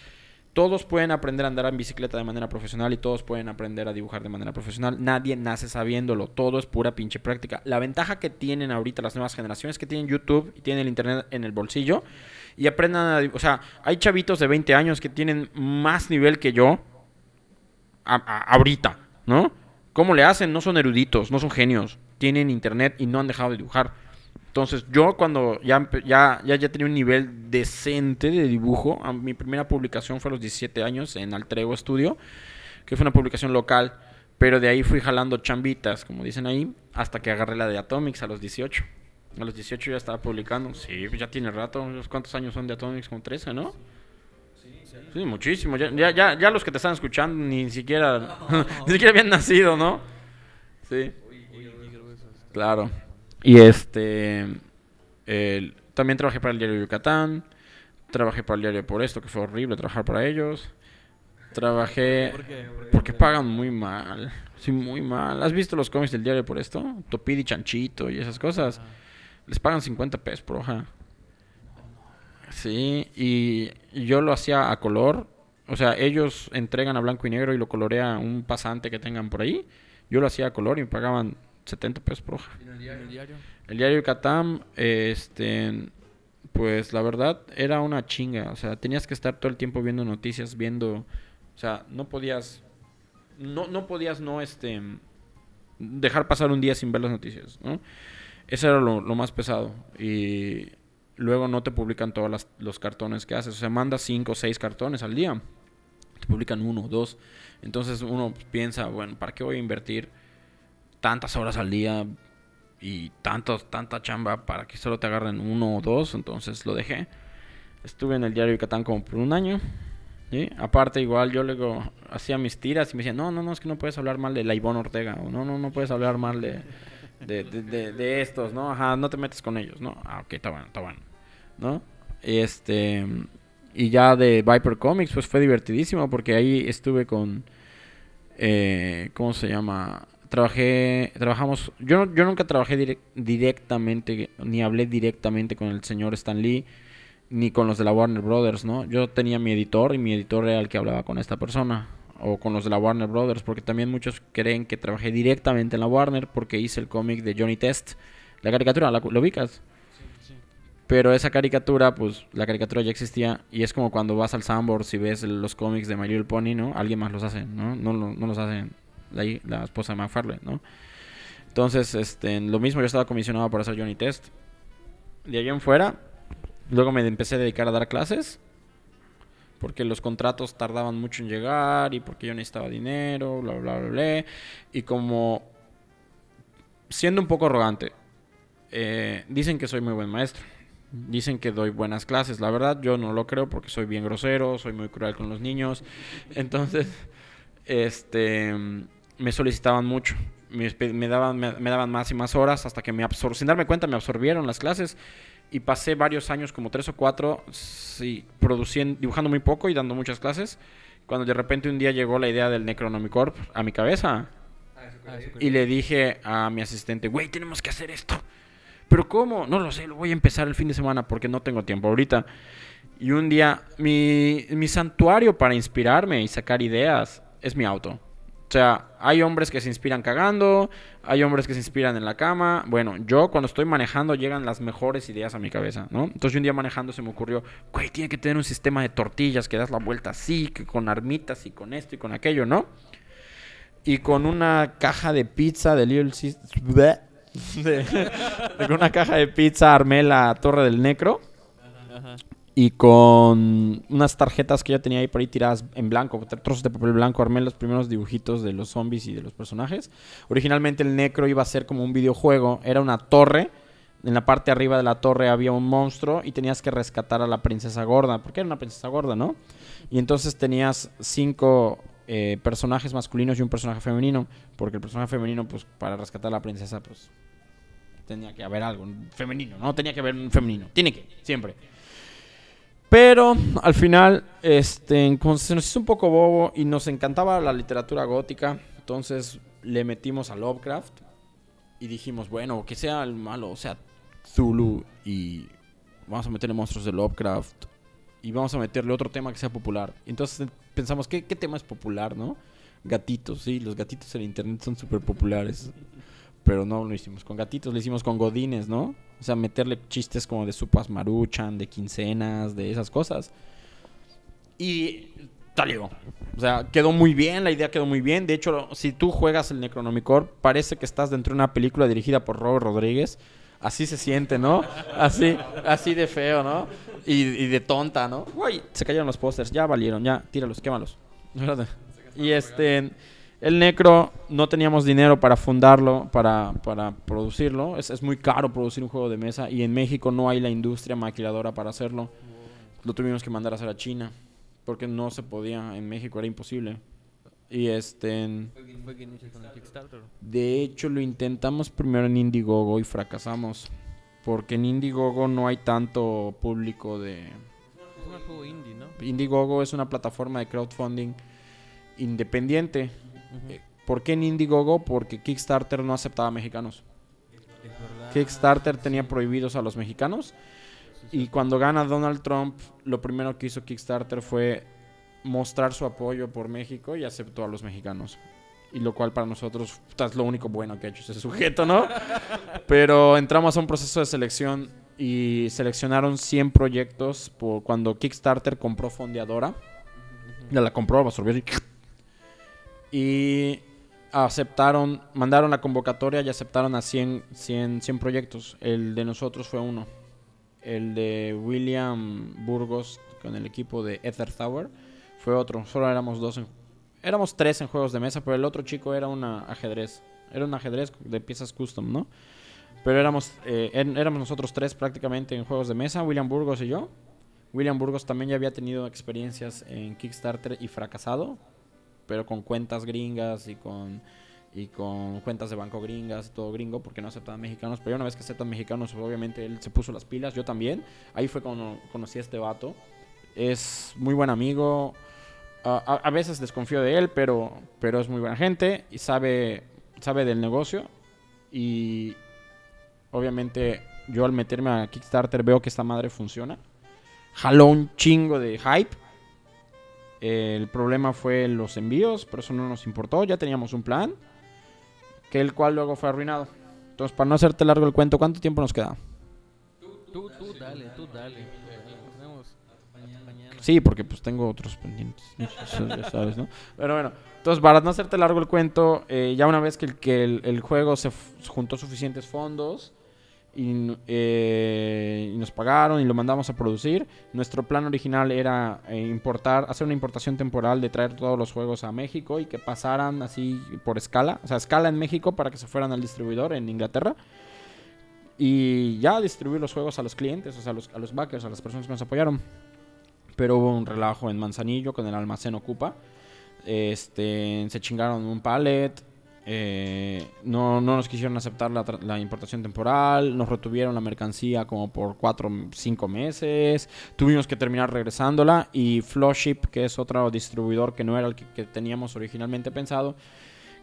todos pueden aprender a andar en bicicleta de manera profesional y todos pueden aprender a dibujar de manera profesional. Nadie nace sabiéndolo, todo es pura pinche práctica. La ventaja que tienen ahorita las nuevas generaciones es que tienen YouTube y tienen el internet en el bolsillo y aprendan a... O sea, hay chavitos de 20 años que tienen más nivel que yo ahorita, ¿no? ¿Cómo le hacen? No son eruditos, no son genios. Tienen internet y no han dejado de dibujar. Entonces, yo cuando ya, ya, ya, ya tenía un nivel decente de dibujo, mi primera publicación fue a los 17 años en Altrego Studio, que fue una publicación local, pero de ahí fui jalando chambitas, como dicen ahí, hasta que agarré la de Atomics a los 18. A los 18 ya estaba publicando. Sí, pues ya tiene rato. ¿Cuántos años son de Atomics? Como 13, ¿no? Sí, muchísimo. Ya, ya, ya, los que te están escuchando ni siquiera, [laughs] ni siquiera habían nacido, ¿no? Sí. Claro. Y este, también trabajé para el diario Yucatán. Trabajé para el diario Por Esto, que fue horrible trabajar para ellos. Trabajé porque pagan muy mal. Sí, muy mal. ¿Has visto los cómics del diario Por Esto? Topidi Chanchito y esas cosas. Les pagan 50 pesos por hoja. Sí, y yo lo hacía a color. O sea, ellos entregan a blanco y negro y lo colorea un pasante que tengan por ahí. Yo lo hacía a color y me pagaban 70 pesos por hoja. ¿Y el diario? El diario Catam, este, pues la verdad era una chinga. O sea, tenías que estar todo el tiempo viendo noticias, viendo, o sea, no podías, no, no podías no, este, dejar pasar un día sin ver las noticias, ¿no? Eso era lo, lo más pesado. Y luego no te publican todos los cartones que haces. O sea, mandas cinco o seis cartones al día. Te publican uno o dos. Entonces uno piensa, bueno, ¿para qué voy a invertir tantas horas al día y tantos, tanta chamba para que solo te agarren uno o dos? Entonces lo dejé. Estuve en el diario Yucatán como por un año. Aparte, igual yo luego hacía mis tiras y me decían, no, no, no, es que no puedes hablar mal de la Ortega. O no, no, no puedes hablar mal de, de, de, de, estos, ¿no? Ajá, no te metes con ellos, ¿no? Ah, ok, está bueno, está bueno. ¿No? Este, y ya de Viper Comics, pues fue divertidísimo porque ahí estuve con, eh, ¿cómo se llama? Trabajé, trabajamos, yo, yo nunca trabajé directamente, ni hablé directamente con el señor Stan Lee, ni con los de la Warner Brothers, ¿no? Yo tenía mi editor y mi editor era el que hablaba con esta persona, o con los de la Warner Brothers, porque también muchos creen que trabajé directamente en la Warner porque hice el cómic de Johnny Test, la caricatura, ¿lo ubicas? Pero esa caricatura, pues la caricatura ya existía y es como cuando vas al Sambor y ves los cómics de My Little Pony, ¿no? Alguien más los hace, ¿no? No, los hacen la, la esposa de McFarlane, ¿no? Entonces, este, lo mismo, yo estaba comisionado para hacer Johnny Test. De allá en fuera, luego me empecé a dedicar a dar clases. Porque los contratos tardaban mucho en llegar y porque yo necesitaba dinero, bla, bla, bla, bla. Y como, siendo un poco arrogante, eh, dicen que soy muy buen maestro. Dicen que doy buenas clases. La verdad, yo no lo creo porque soy bien grosero, soy muy cruel con los niños. Entonces, [laughs] este, me solicitaban mucho me, daban, me, daban más y más horas hasta que me absor sin darme cuenta me absorbieron las clases y pasé varios años, como tres o cuatro, sí, produciendo, dibujando muy poco y dando muchas clases. Cuando de repente un día llegó la idea del Necronomicorp a mi cabeza. y le dije a mi asistente, güey, tenemos que hacer esto. Pero ¿cómo? No lo sé, lo voy a empezar el fin de semana porque no tengo tiempo ahorita. Y un día, mi, mi santuario para inspirarme y sacar ideas es mi auto. O sea, hay hombres que se inspiran cagando, hay hombres que se inspiran en la cama. Bueno, yo cuando estoy manejando llegan las mejores ideas a mi cabeza, ¿no? Entonces un día manejando se me ocurrió, güey, tiene que tener un sistema de tortillas que das la vuelta así, que con armitas y con esto y con aquello, ¿no? Y con una caja de pizza de Little [laughs] de, con una caja de pizza armé la torre del necro y con unas tarjetas que ya tenía ahí por ahí tiradas en blanco, trozos de papel blanco, armé los primeros dibujitos de los zombies y de los personajes. Originalmente el Necro iba a ser como un videojuego, era una torre. En la parte arriba de la torre había un monstruo y tenías que rescatar a la princesa gorda, porque era una princesa gorda, ¿no? Y entonces tenías cinco eh, personajes masculinos y un personaje femenino, porque el personaje femenino, pues para rescatar a la princesa, pues tenía que haber algo femenino, ¿no? Tenía que haber un femenino, tiene que, siempre. Pero al final, este, se nos hizo un poco bobo y nos encantaba la literatura gótica. Entonces le metimos a Lovecraft y dijimos, bueno, que sea el malo, o sea, Zulu y vamos a meterle monstruos de Lovecraft y vamos a meterle otro tema que sea popular. Entonces pensamos, ¿qué, qué tema es popular, no? Gatitos, sí, los gatitos en internet son súper populares. Pero no lo hicimos con gatitos, lo hicimos con godines, ¿no? O sea, meterle chistes como de supas maruchan, de quincenas, de esas cosas. Y salió. O sea, quedó muy bien, la idea quedó muy bien. De hecho, si tú juegas el Necronomicon, parece que estás dentro de una película dirigida por Robert Rodríguez. Así se siente, ¿no? Así, así de feo, ¿no? Y, y de tonta, ¿no? Uy, se cayeron los pósters, ya valieron, ya, tíralos, quémalos. [laughs] Y este, el Necro no teníamos dinero para fundarlo, para, para producirlo. Es, es, muy caro producir un juego de mesa y en México no hay la industria maquiladora para hacerlo. Lo tuvimos que mandar a hacer a China porque no se podía. En México era imposible. Y este. De hecho, lo intentamos primero en Indiegogo y fracasamos. Porque en Indiegogo no hay tanto público de. Es un juego indie, ¿no? Indiegogo es una plataforma de crowdfunding independiente eh, ¿Por qué en Indiegogo? Porque Kickstarter no aceptaba mexicanos. Kickstarter tenía prohibidos a los mexicanos. Y cuando gana Donald Trump, lo primero que hizo Kickstarter fue mostrar su apoyo por México y aceptó a los mexicanos. Y lo cual para nosotros es lo único bueno que ha hecho ese sujeto, ¿no? [laughs] Pero entramos a un proceso de selección y seleccionaron 100 proyectos por cuando Kickstarter compró Fondeadora. Ya la compró, absorbió y y aceptaron, mandaron la convocatoria y aceptaron a 100, 100, 100 proyectos. El de nosotros fue uno. El de William Burgos con el equipo de Ether Tower fue otro. Solo éramos dos. éramos tres en juegos de mesa, pero el otro chico era un ajedrez. Era un ajedrez de piezas custom, ¿no? Pero éramos, eh, éramos nosotros tres prácticamente en juegos de mesa, William Burgos y yo. William Burgos también ya había tenido experiencias en Kickstarter y fracasado pero con cuentas gringas y con y con cuentas de banco gringas, todo gringo, porque no aceptaban mexicanos. Pero una vez que aceptan mexicanos, obviamente él se puso las pilas, yo también. Ahí fue cuando conocí a este vato. Es muy buen amigo. A, veces desconfío de él, pero, pero es muy buena gente y sabe, sabe del negocio. Y obviamente yo al meterme a Kickstarter veo que esta madre funciona. Jaló un chingo de hype el problema fue los envíos, pero eso no nos importó. Ya teníamos un plan, que el cual luego fue arruinado. Entonces, para no hacerte largo el cuento, ¿cuánto tiempo nos queda? Tú, tú, dale, tú dale. Sí, porque pues tengo otros pendientes. ya sabes, ¿no? Pero bueno, entonces para no hacerte largo el cuento, eh, ya una vez que el, que el, juego se juntó suficientes fondos eh, y, nos pagaron y lo mandamos a producir, nuestro plan original era eh, importar, hacer una importación temporal de traer todos los juegos a México y que pasaran así por escala, o sea, escala en México para que se fueran al distribuidor en Inglaterra. Y ya distribuir los juegos a los clientes, o sea, a los, a los backers, a las personas que nos apoyaron. Pero hubo un relajo en Manzanillo con el almacén Ocupa. Este, se chingaron un pallet, eh, no, no, nos quisieron aceptar la, la, importación temporal, nos retuvieron la mercancía como por 4 5 meses, tuvimos que terminar regresándola y Flowship, que es otro distribuidor que no era el que, que, teníamos originalmente pensado,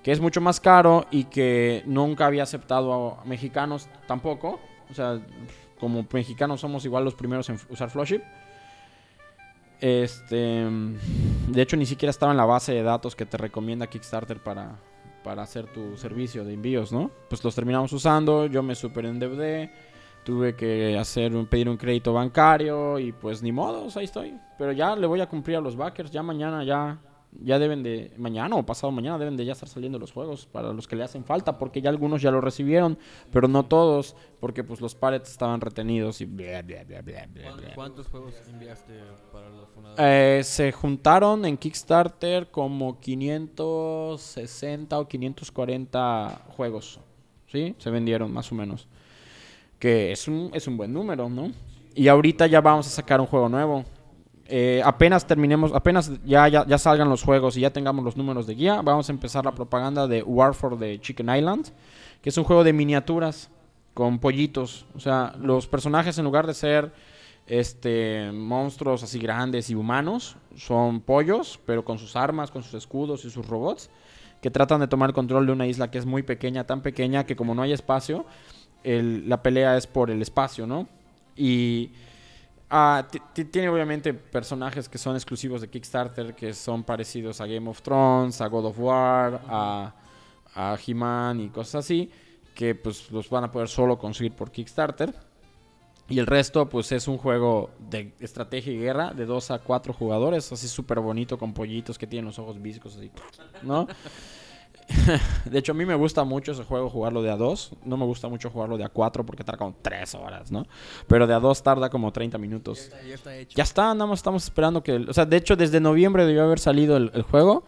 que es mucho más caro y que nunca había aceptado a mexicanos tampoco, o sea, como mexicanos somos igual los primeros en usar Flowship. Este, de hecho, ni siquiera estaba en la base de datos que te recomienda Kickstarter para, para hacer tu servicio de envíos, ¿no? Pues los terminamos usando, yo me super endeudé, tuve que hacer un, pedir un crédito bancario y pues ni modo, ahí estoy. Pero ya le voy a cumplir a los backers, ya mañana ya ya deben de, mañana o pasado mañana deben de ya estar saliendo los juegos para los que le hacen falta, porque ya algunos ya lo recibieron, pero no todos, porque pues los pallets estaban retenidos y ¿Cuántos juegos enviaste para los fundadores? Eh, se juntaron en Kickstarter como 560 o 540 juegos, ¿sí? Se vendieron más o menos. Que es un, es un buen número, ¿no? Y ahorita ya vamos a sacar un juego nuevo eh, apenas terminemos, apenas ya, ya, salgan los juegos y ya tengamos los números de guía, vamos a empezar la propaganda de War for the Chicken Island, que es un juego de miniaturas con pollitos. O sea, los personajes en lugar de ser este monstruos así grandes y humanos, son pollos, pero con sus armas, con sus escudos y sus robots, que tratan de tomar control de una isla que es muy pequeña, tan pequeña que como no hay espacio, la pelea es por el espacio, ¿no? Y Ah, tiene obviamente personajes que son exclusivos de Kickstarter, que son parecidos a Game of Thrones, a God of War, a, a He-Man y cosas así, que pues los van a poder solo conseguir por Kickstarter. Y el resto pues es un juego de estrategia y guerra de 2 a 4 jugadores, así súper bonito con pollitos que tienen los ojos viscos así, ¿no? [laughs] de hecho, a mí me gusta mucho ese juego jugarlo de a 2. No me gusta mucho jugarlo de a 4 porque tarda como 3 horas, ¿no? Pero de a 2 tarda como 30 minutos. Ya está, ya está nada más estamos esperando que... O sea, de hecho, desde noviembre debió haber salido el, juego.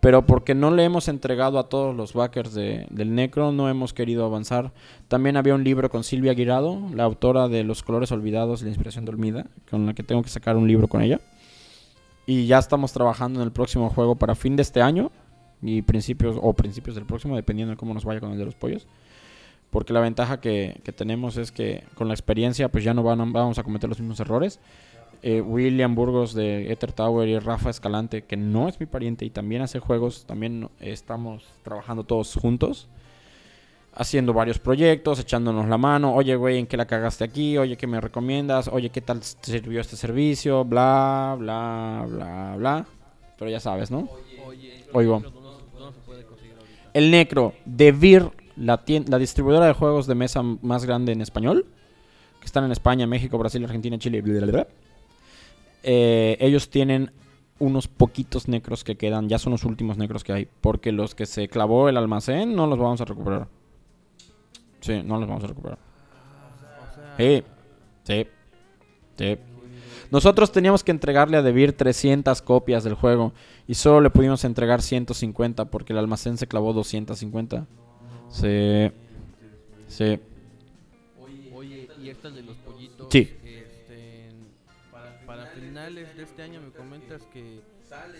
Pero porque no le hemos entregado a todos los backers de, del Necro, no hemos querido avanzar. También había un libro con Silvia Guirado, la autora de Los Colores Olvidados y la Inspiración Dormida, con la que tengo que sacar un libro con ella. Y ya estamos trabajando en el próximo juego para fin de este año y principios o principios del próximo, dependiendo de cómo nos vaya con el de los pollos. Porque la ventaja que, tenemos es que con la experiencia pues ya no van, vamos a cometer los mismos errores. Eh, William Burgos de Ether Tower y Rafa Escalante, que no es mi pariente y también hace juegos, también estamos trabajando todos juntos, haciendo varios proyectos, echándonos la mano, oye güey, ¿en qué la cagaste aquí? Oye, ¿qué me recomiendas? Oye, ¿qué tal sirvió este servicio? Bla, bla, bla, bla. Pero ya sabes, ¿no? Oigo. El Necro de Vir, la, la distribuidora de juegos de mesa más grande en español, que están en España, México, Brasil, Argentina, Chile, bla, eh, ellos tienen unos poquitos necros que quedan, ya son los últimos necros que hay, porque los que se clavó el almacén no los vamos a recuperar. Sí, no los vamos a recuperar. Sí, sí, sí. Nosotros teníamos que entregarle a Debir 300 copias del juego y solo le pudimos entregar 150 porque el almacén se clavó 250. Sí. Sí. Oye, ¿y estas de los pollitos? Sí. Este, para, finales de este año me comentas que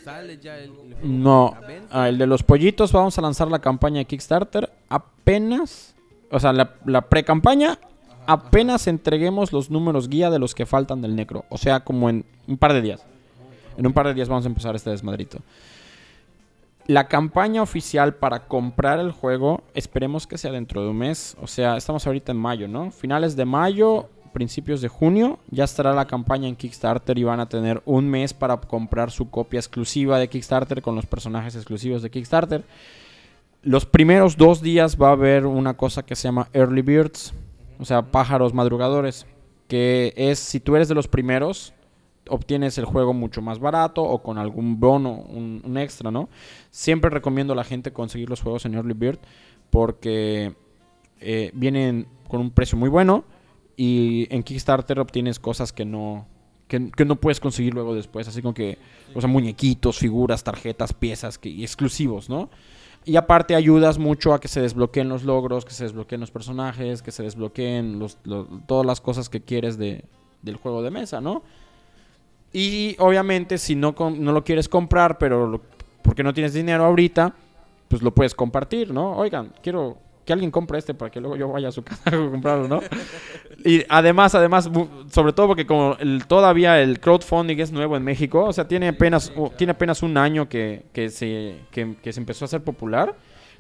sale ya el... no, ah, el de los pollitos vamos a lanzar la campaña de Kickstarter apenas... O sea, la, la pre-campaña apenas entreguemos los números guía de los que faltan del necro. O sea, como en un par de días. En un par de días vamos a empezar este desmadrito. La campaña oficial para comprar el juego, esperemos que sea dentro de un mes. O sea, estamos ahorita en mayo, ¿no? Finales de mayo, principios de junio, ya estará la campaña en Kickstarter y van a tener un mes para comprar su copia exclusiva de Kickstarter con los personajes exclusivos de Kickstarter. Los primeros dos días va a haber una cosa que se llama Early Birds o sea, pájaros madrugadores, que es si tú eres de los primeros obtienes el juego mucho más barato o con algún bono, un, extra, ¿no? Siempre recomiendo a la gente conseguir los juegos en Early Bird porque eh, vienen con un precio muy bueno y en Kickstarter obtienes cosas que no, que, no puedes conseguir luego después, así como que, o sea, muñequitos, figuras, tarjetas, piezas que, y exclusivos, ¿no? Y aparte ayudas mucho a que se desbloqueen los logros, que se desbloqueen los personajes, que se desbloqueen los, todas las cosas que quieres de, del juego de mesa, ¿no? Y obviamente si no, no lo quieres comprar, pero porque no tienes dinero ahorita, pues lo puedes compartir, ¿no? Oigan, quiero que alguien compre este para que luego yo vaya a su casa [laughs] a comprarlo, ¿no? y además, además, sobre todo porque como el, todavía el crowdfunding es nuevo en México, o sea, tiene apenas, tiene apenas un año que, que se, que, se empezó a hacer popular.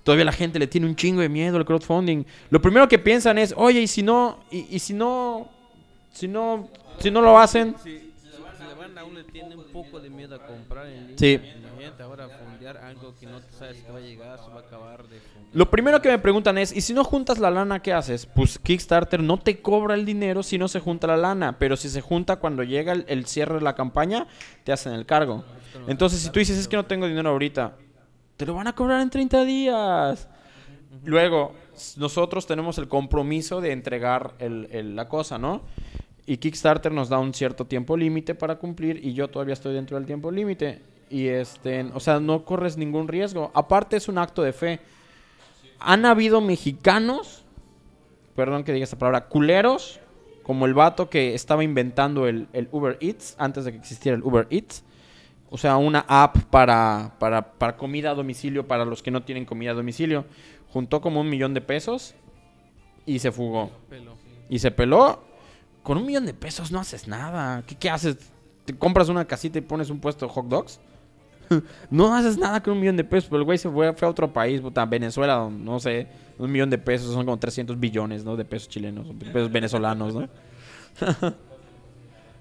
Todavía la gente le tiene un chingo de miedo al crowdfunding. Lo primero que piensan es, oye, y si no, y, si no, si no, si no lo hacen... Si, banda aún le tiene un poco de miedo a comprar en línea, sí. Ahora algo que no sabes va a llegar, se va a acabar de lo primero que me preguntan es, ¿y si no juntas la lana, qué haces? Pues Kickstarter no te cobra el dinero si no se junta la lana, pero si se junta cuando llega el, cierre de la campaña, te hacen el cargo. Entonces, si tú dices, es que no tengo dinero ahorita, te lo van a cobrar en 30 días. Luego, nosotros tenemos el compromiso de entregar la cosa, ¿no? Y Kickstarter nos da un cierto tiempo límite para cumplir y yo todavía estoy dentro del tiempo límite. Y este, o sea, no corres ningún riesgo. Aparte es un acto de fe han habido mexicanos, perdón que diga esta palabra, culeros, como el vato que estaba inventando el, Uber Eats antes de que existiera el Uber Eats. O sea, una app para, para, para, comida a domicilio para los que no tienen comida a domicilio. Juntó como un millón de pesos y se fugó. Y se peló. Con un millón de pesos no haces nada. ¿Qué, qué haces? ¿Te compras una casita y pones un puesto de hot dogs? [laughs] no haces nada con un millón de pesos. Pero el güey se fue, a otro país, puta, Venezuela, no sé, un millón de pesos son como 300 billones, ¿no? De pesos chilenos, pesos venezolanos, ¿no? [laughs]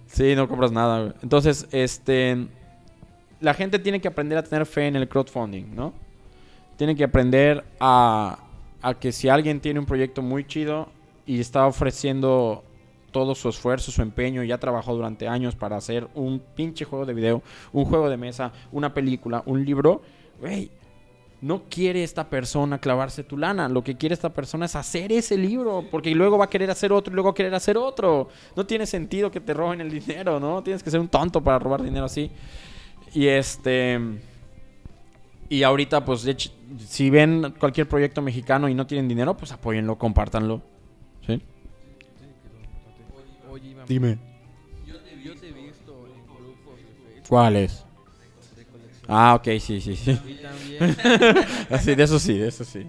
sí, no compras nada, Entonces, este. La gente tiene que aprender a tener fe en el crowdfunding, ¿no? Tiene que aprender a, a que si alguien tiene un proyecto muy chido y está ofreciendo todo su esfuerzo, su empeño, ya trabajó durante años para hacer un pinche juego de video, un juego de mesa, una película, un libro, güey, no quiere esta persona clavarse tu lana. Lo que quiere esta persona es hacer ese libro. Porque luego va a querer hacer otro y luego va a querer hacer otro. No tiene sentido que te roben el dinero, ¿no? Tienes que ser un tonto para robar dinero así. Y este. Y ahorita, pues, si ven cualquier proyecto mexicano y no tienen dinero, pues apóyenlo, compártanlo. ¿Sí? Dime. Yo te, he visto en grupos de Facebook. ¿Cuáles? Ah, ok, sí, sí, sí. Y también. [laughs] Así, de eso sí, de eso sí.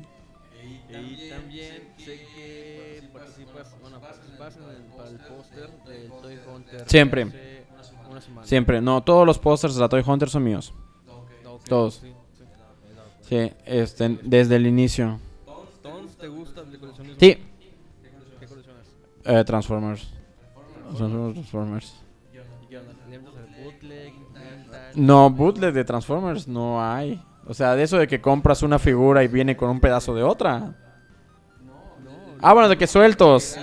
Y también sé que participas, bueno, participas en el, para el póster del Toy Hunter. Siempre. Siempre. No, todos los pósters de la Toy Hunter son míos. Todos. Sí, este, desde el inicio. ¿Tons te gusta de coleccionismo? Sí. ¿Qué coleccionas? Eh, Transformers. Transformers. No, bootleg de Transformers no hay. O sea, de eso de que compras una figura y viene con un pedazo de otra. Ah, bueno, de que sueltos.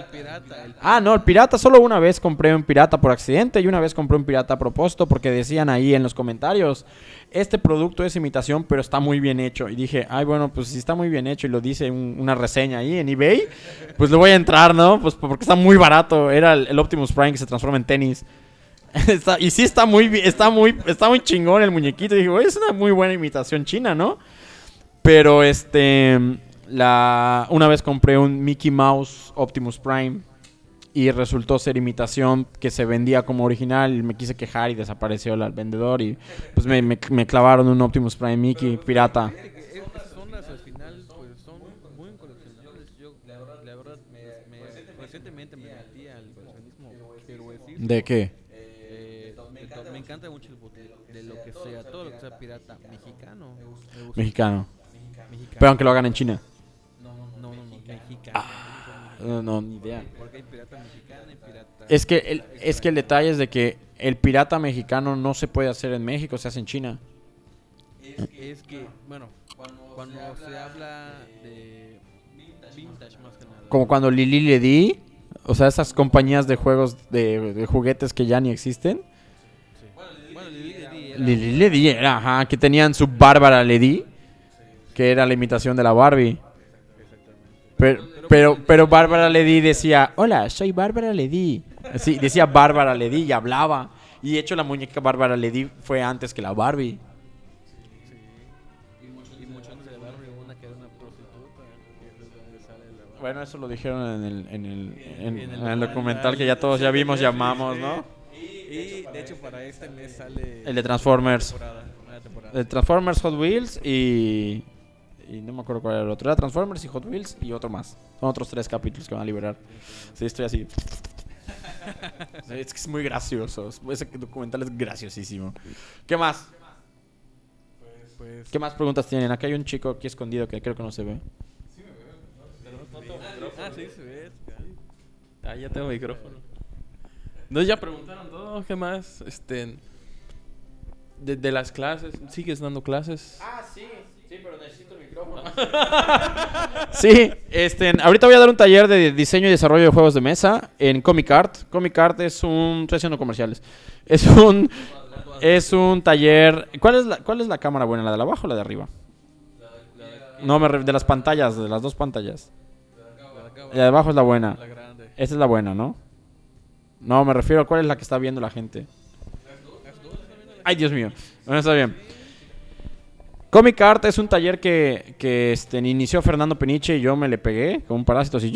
Ah, no, el pirata. Solo una vez compré un pirata por accidente y una vez compré un pirata a propósito porque decían ahí en los comentarios, este producto es imitación, pero está muy bien hecho. Y dije, ay, bueno, pues si está muy bien hecho y lo dice una reseña ahí en eBay, pues le voy a entrar, ¿no? Pues porque está muy barato. Era el, Optimus Prime que se transforma en tenis. [laughs] y sí está muy, está muy, está muy chingón el muñequito. Y dije, es una muy buena imitación china, ¿no? Pero este la, una vez compré un Mickey Mouse Optimus Prime y resultó ser imitación que se vendía como original y me quise quejar y desapareció el vendedor y pues me, me, clavaron un Optimus Prime Mickey pirata. al final pues son muy coleccionables. Yo la verdad, me, recientemente me metí al coleccionismo ¿De qué? Eh, me encanta mucho el de lo que sea, todo lo que sea pirata. Mexicano. mexicano. Pero aunque lo hagan en China. No, no, ni idea. Es que, el, es que el detalle es de que el pirata mexicano no se puede hacer en México, se hace en China. Es, que, bueno, cuando, se habla de vintage más que nada. Como cuando Lili le o sea, esas compañías de juegos de, juguetes que ya ni existen. Lili Ledy era, ajá, que tenían su Bárbara Ledy, que era la imitación de la Barbie. Pero, pero, pero Bárbara Ledy decía, hola, soy Bárbara Ledy. Sí, decía Bárbara Ledy y hablaba. Y de hecho la muñeca Bárbara Ledy fue antes que la Barbie. Bueno, eso lo dijeron en el, en el, en, el documental que ya todos ya vimos, llamamos, ¿no? Y de hecho para este mes sale... El de Transformers. El Transformers Hot Wheels y... Y no me acuerdo cuál era el otro. Era Transformers y Hot Wheels y otro más. Son otros tres capítulos que van a liberar. Sí, estoy así. [laughs] es que es muy gracioso. Ese documental es graciosísimo. ¿Qué más? Pues, ¿Qué más preguntas tienen? Acá hay un chico aquí escondido que creo que no se ve. Ah, sí, se ve. Ah, ya tengo micrófono. No, ya preguntaron todo. ¿Qué más? Este. De, las clases. ¿Sigues dando clases? Ah, sí. Sí, pero necesito micrófono. [laughs] sí, este, ahorita voy a dar un taller de diseño y desarrollo de juegos de mesa en Comic Art. Comic Art es un. Estoy haciendo comerciales. [laughs] Es un. Es un taller. ¿Cuál es la, cuál es la cámara buena? ¿La de abajo o la de arriba? No, me de las pantallas, de las dos pantallas. La de abajo es la buena. Esta es la buena, ¿no? No, me refiero a cuál es la que está viendo la gente. Ay, Dios mío. Bueno, está bien. Comic Art es un taller que, este, inició Fernando Peniche y yo me le pegué con un parásito así.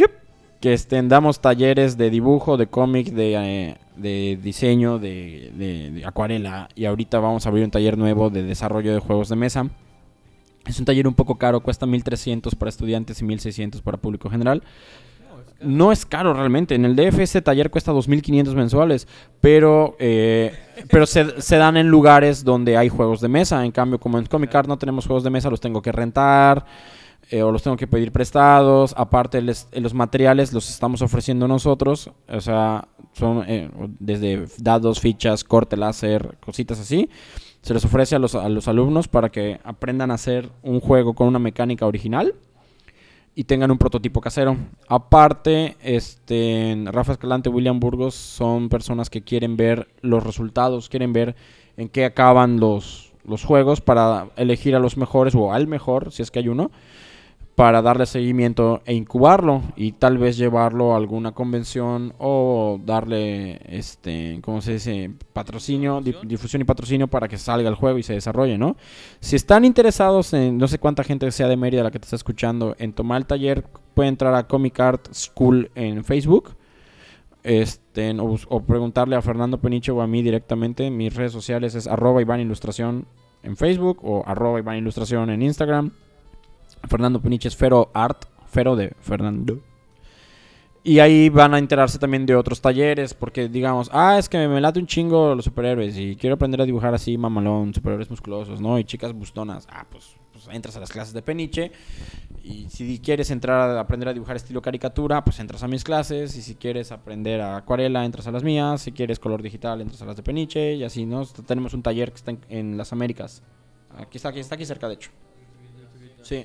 Que este, damos talleres de dibujo, de cómic, de, eh, diseño, de, de, acuarela. Y ahorita vamos a abrir un taller nuevo de desarrollo de juegos de mesa. Es un taller un poco caro, cuesta 1300 para estudiantes y 1600 para público general. No es caro realmente. En el DF ese taller cuesta 2.500 mensuales, pero, eh, pero se, dan en lugares donde hay juegos de mesa. En cambio, como en Comic Art no tenemos juegos de mesa, los tengo que rentar eh, o los tengo que pedir prestados. Aparte, los materiales los estamos ofreciendo nosotros. O sea, son eh, desde dados, fichas, corte láser, cositas así se les ofrece a los alumnos para que aprendan a hacer un juego con una mecánica original y tengan un prototipo casero. Aparte, este, Rafa Escalante, William Burgos son personas que quieren ver los resultados, quieren ver en qué acaban los, los juegos para elegir a los mejores o al mejor, si es que hay uno, para darle seguimiento e incubarlo y tal vez llevarlo a alguna convención o darle este cómo se dice patrocinio difusión. y patrocinio para que salga el juego y se desarrolle no si están interesados en no sé cuánta gente sea de Mérida la que te está escuchando en tomar el taller puede entrar a Comic Art School en Facebook este o, preguntarle a Fernando Peniche o a mí directamente. Mis redes sociales es arroba Iván Ilustración en Facebook o arroba Iván Ilustración en Instagram Fernando Peniche es Fero Art, Fero de Fernando. Y ahí van a enterarse también de otros talleres, porque digamos, ah, es que me late un chingo los superhéroes y quiero aprender a dibujar así, mamalón, superhéroes musculosos, ¿no? Y chicas bustonas. Ah, pues, pues entras a las clases de Peniche. Y si quieres entrar a aprender a dibujar estilo caricatura, pues entras a mis clases. Y si quieres aprender a acuarela, entras a las mías. Si quieres color digital, entras a las de Peniche. Y así, ¿no? Tenemos un taller que está en, en las Américas. Aquí está, aquí está aquí cerca, de hecho. Sí.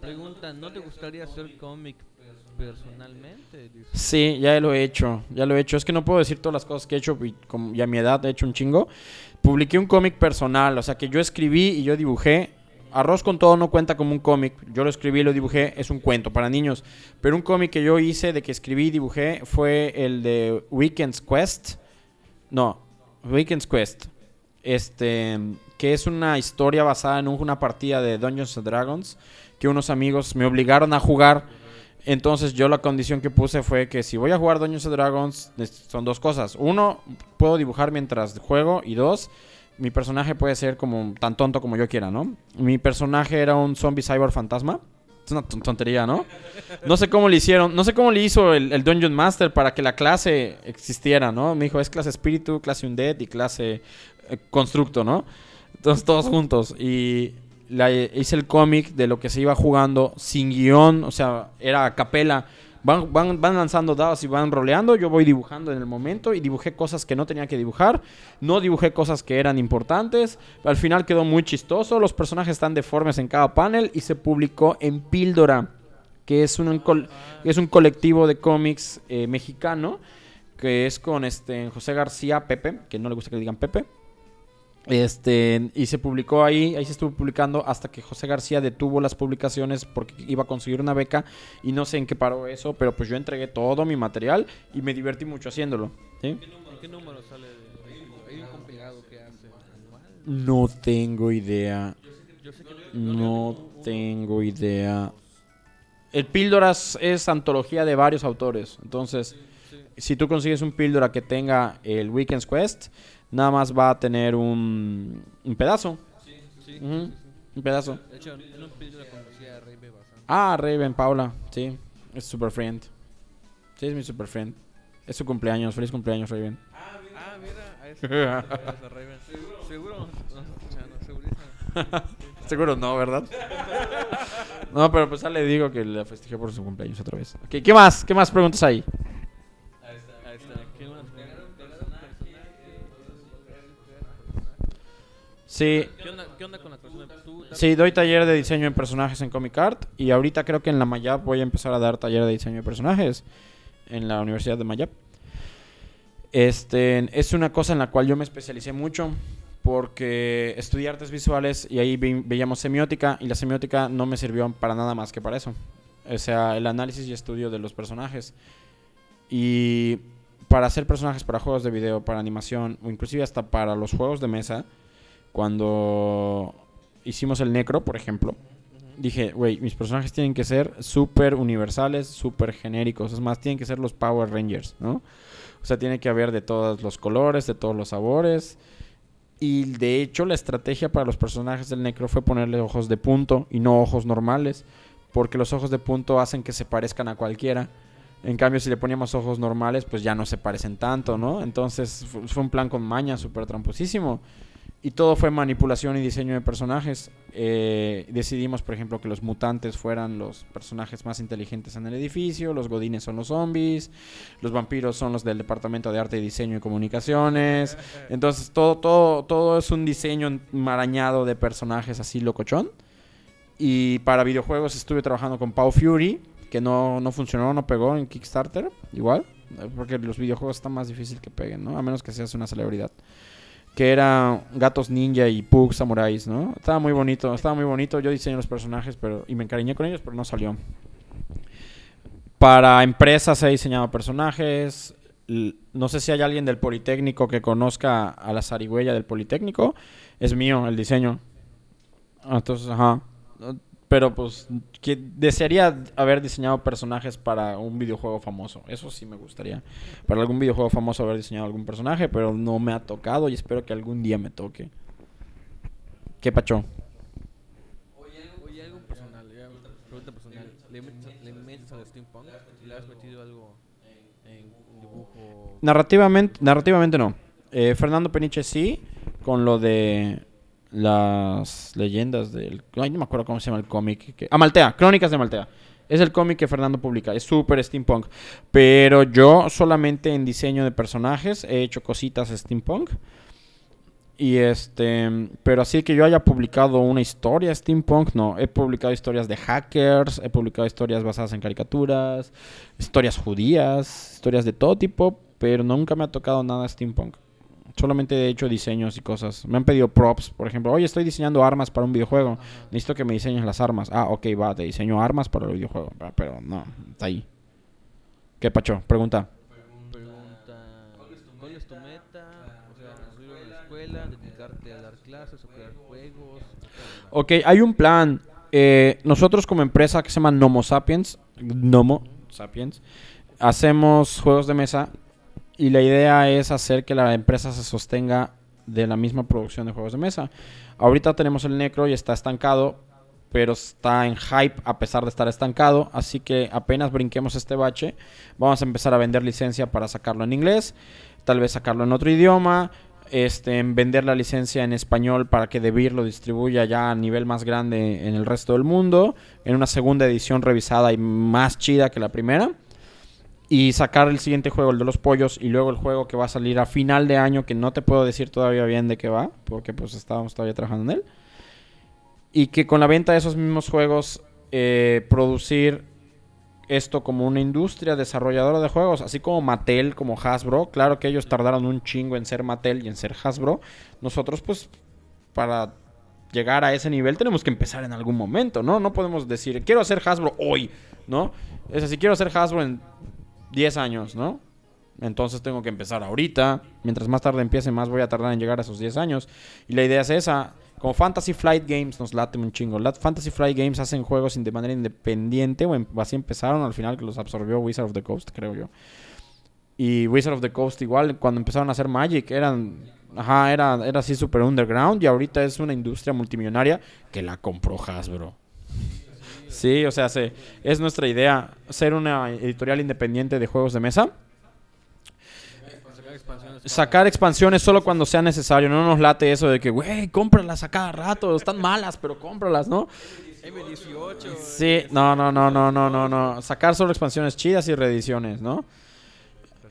Pregunta, ¿no te gustaría hacer cómic personalmente? Sí, ya lo he hecho, ya lo he hecho. Es que no puedo decir todas las cosas que he hecho y, como, a mi edad he hecho un chingo. Publiqué un cómic personal, o sea que yo escribí y yo dibujé. Arroz con todo no cuenta como un cómic. Yo lo escribí y lo dibujé, es un cuento para niños. Pero un cómic que yo hice de que escribí y dibujé fue el de Weekend's Quest. No, Weekend's Quest. Este, que es una historia basada en una partida de Dungeons and Dragons que unos amigos me obligaron a jugar. Entonces yo la condición que puse fue que si voy a jugar Dungeons and Dragons son dos cosas. Uno, puedo dibujar mientras juego y dos, mi personaje puede ser como tan tonto como yo quiera, ¿no? Mi personaje era un zombie cyber fantasma. Es una tontería, ¿no? No sé cómo le hicieron, no sé cómo le hizo el, el Dungeon Master para que la clase existiera, ¿no? Me dijo, es clase espíritu, clase undead y clase eh, constructo, ¿no? Entonces todos juntos. Y hice el cómic de lo que se iba jugando sin guion, o sea, era a capela. Van, van, van, lanzando dados y van roleando. Yo voy dibujando en el momento y dibujé cosas que no tenía que dibujar. No dibujé cosas que eran importantes. Al final quedó muy chistoso. Los personajes están deformes en cada panel y se publicó en Píldora, que es un, es un colectivo de cómics eh, mexicano que es con este José García Pepe, que no le gusta que le digan Pepe. Este, y se publicó ahí, ahí se estuvo publicando hasta que José García detuvo las publicaciones porque iba a conseguir una beca y no sé en qué paró eso, pero pues yo entregué todo mi material y me divertí mucho haciéndolo. ¿sí? ¿Qué número, sale? ¿Hay un compilado que hace No tengo idea. No tengo idea. El Píldoras es antología de varios autores, entonces si tú consigues un Píldora que tenga el Weekend's Quest, nada más va a tener un, un pedazo. Sí, sí. Un pedazo. De hecho, en un conocí a Raven bastante. Ah, Raven, Paula, sí. Es super friend. Sí, es mi super friend. Es su cumpleaños. Feliz cumpleaños, Raven. Ah, mira. Ah, mira. A eso, a Raven. Seguro. Seguro [laughs] no escuchando. Seguro no, ¿verdad? [laughs] no, pero pues ya le digo que le festejé por su cumpleaños otra vez. Okay, ¿Qué más? ¿Qué más preguntas hay? Sí. ¿Qué onda, con la Sí, doy taller de diseño en personajes en Comic Art. Y ahorita creo que en la Mayap voy a empezar a dar taller de diseño de personajes. En la Universidad de Mayap. Este, es una cosa en la cual yo me especialicé mucho. Porque estudié artes visuales y ahí veíamos semiótica. Y la semiótica no me sirvió para nada más que para eso. O sea, el análisis y estudio de los personajes. Y para hacer personajes para juegos de video, para animación o inclusive hasta para los juegos de mesa cuando hicimos el Necro, por ejemplo, dije, güey, mis personajes tienen que ser súper universales, súper genéricos. Es más, tienen que ser los Power Rangers, ¿no? O sea, tiene que haber de todos los colores, de todos los sabores. Y de hecho, la estrategia para los personajes del Necro fue ponerle ojos de punto y no ojos normales. Porque los ojos de punto hacen que se parezcan a cualquiera. En cambio, si le poníamos ojos normales, pues ya no se parecen tanto, ¿no? Entonces fue un plan con maña súper tramposísimo. Y todo fue manipulación y diseño de personajes. Eh, decidimos, por ejemplo, que los mutantes fueran los personajes más inteligentes en el edificio, los godines son los zombies, los vampiros son los del departamento de arte diseño y comunicaciones. Entonces todo, todo, todo es un diseño marañado de personajes así locochón. Y para videojuegos estuve trabajando con Pau Fury, que no, no funcionó, no pegó en Kickstarter, igual, porque los videojuegos están más difícil que peguen, ¿no? A menos que seas una celebridad que era gatos ninja y pugs samuráis, ¿no? Estaba muy bonito, estaba muy bonito. Yo diseñé los personajes pero y me encariñé con ellos, pero no salió. Para empresas he diseñado personajes. No sé si hay alguien del Politécnico que conozca a la zarigüeya del Politécnico. Es mío el diseño. Entonces, ajá. Pero pues que desearía haber diseñado personajes para un videojuego famoso. Eso sí me gustaría. Para algún videojuego famoso haber diseñado algún personaje, pero no me ha tocado y espero que algún día me toque. ¿Qué pacho? Oye, algo personal, pregunta personal. ¿Le metes, al steampunk? ¿Le has metido algo en dibujo? Narrativamente, narrativamente no. Eh, Fernando Peniche sí, con lo de las leyendas del... Ay, no me acuerdo cómo se llama el cómic. Que... Amaltea, Crónicas de Amaltea. Es el cómic que Fernando publica. Es súper steampunk. Pero yo solamente en diseño de personajes he hecho cositas steampunk. Y este, pero así que yo haya publicado una historia steampunk, no. He publicado historias de hackers, he publicado historias basadas en caricaturas, historias judías, historias de todo tipo, pero nunca me ha tocado nada steampunk. Solamente he hecho diseños y cosas. Me han pedido props, por ejemplo. Oye, estoy diseñando armas para un videojuego. Necesito que me diseñes las armas. Ah, ok, va, te diseño armas para el videojuego. Pero no, está ahí. ¿Qué, Pacho? Pregunta. Pregunta. ¿Cuál es tu meta? O sea, subir a la escuela, dedicarte a dar clases o crear juegos. Ok, hay un plan. Eh, nosotros como empresa que se llama Nomo Sapiens, Nomo Sapiens, hacemos juegos de mesa y la idea es hacer que la empresa se sostenga de la misma producción de juegos de mesa. Ahorita tenemos el Necro y está estancado, pero está en hype a pesar de estar estancado. Así que apenas brinquemos este bache, vamos a empezar a vender licencia para sacarlo en inglés, tal vez sacarlo en otro idioma, este, vender la licencia en español para que Debir lo distribuya ya a nivel más grande en el resto del mundo, en una segunda edición revisada y más chida que la primera y sacar el siguiente juego, el de los pollos, y luego el juego que va a salir a final de año, que no te puedo decir todavía bien de qué va, porque pues estábamos todavía trabajando en él. Y que con la venta de esos mismos juegos, eh, producir esto como una industria desarrolladora de juegos, así como Mattel, como Hasbro. Claro que ellos tardaron un chingo en ser Mattel y en ser Hasbro. Nosotros, pues, para llegar a ese nivel tenemos que empezar en algún momento, ¿no? No podemos decir, quiero hacer Hasbro hoy, ¿no? Es así, quiero hacer Hasbro en 10 años, ¿no? Entonces tengo que empezar ahorita. Mientras más tarde empiece, más voy a tardar en llegar a esos 10 años. Y la idea es esa. Como Fantasy Flight Games nos late un chingo. Fantasy Flight Games hacen juegos de manera independiente. O así empezaron al final que los absorbió Wizard of the Coast, creo yo. Y Wizard of the Coast igual, cuando empezaron a hacer Magic, eran... Ajá, era, era así super underground. Y ahorita es una industria multimillonaria que la compró Hasbro. Sí, o sea, es nuestra idea ser una editorial independiente de juegos de mesa sacar expansiones solo cuando sea necesario. No nos late eso de que, güey, cómpralas a cada rato. Están malas, pero cómpralas, ¿no? M18. Sí, no, no, no, no, no, no, no. Sacar solo expansiones chidas y reediciones, ¿no?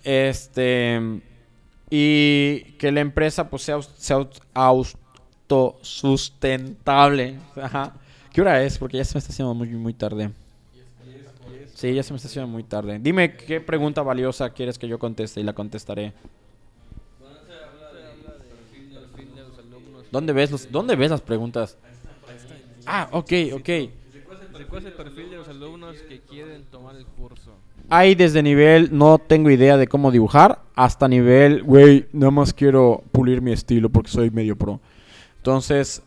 Este. Y que la empresa pues sea, sea autosustentable. Ajá. ¿Qué hora es? Porque ya se me está haciendo muy, muy tarde. Sí, ya se me está haciendo muy tarde. Dime qué pregunta valiosa quieres que yo conteste y la contestaré. ¿Dónde ves, los, ¿Dónde ves las preguntas? Ah, ok, ok. ¿Cuál es el perfil de los alumnos que quieren tomar el curso? Hay desde nivel no tengo idea de cómo dibujar hasta nivel, güey, nada más quiero pulir mi estilo porque soy medio pro. Entonces,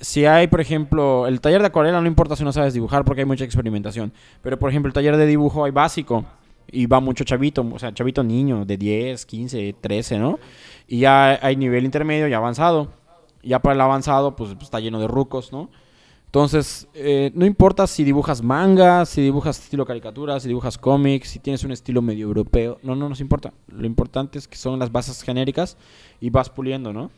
si hay, por ejemplo, el taller de acuarela no importa si no sabes dibujar porque hay mucha experimentación. Pero, por ejemplo, el taller de dibujo hay básico y va mucho chavito, o sea, chavito niño de 10, 15, 13, ¿no? Y ya hay nivel intermedio y avanzado. Ya para el avanzado, pues, pues, está lleno de rucos, ¿no? Entonces, eh, no importa si dibujas manga, si dibujas estilo caricatura, si dibujas cómics, si tienes un estilo medio europeo, no, no nos importa. Lo importante es que son las bases genéricas y vas puliendo, ¿no?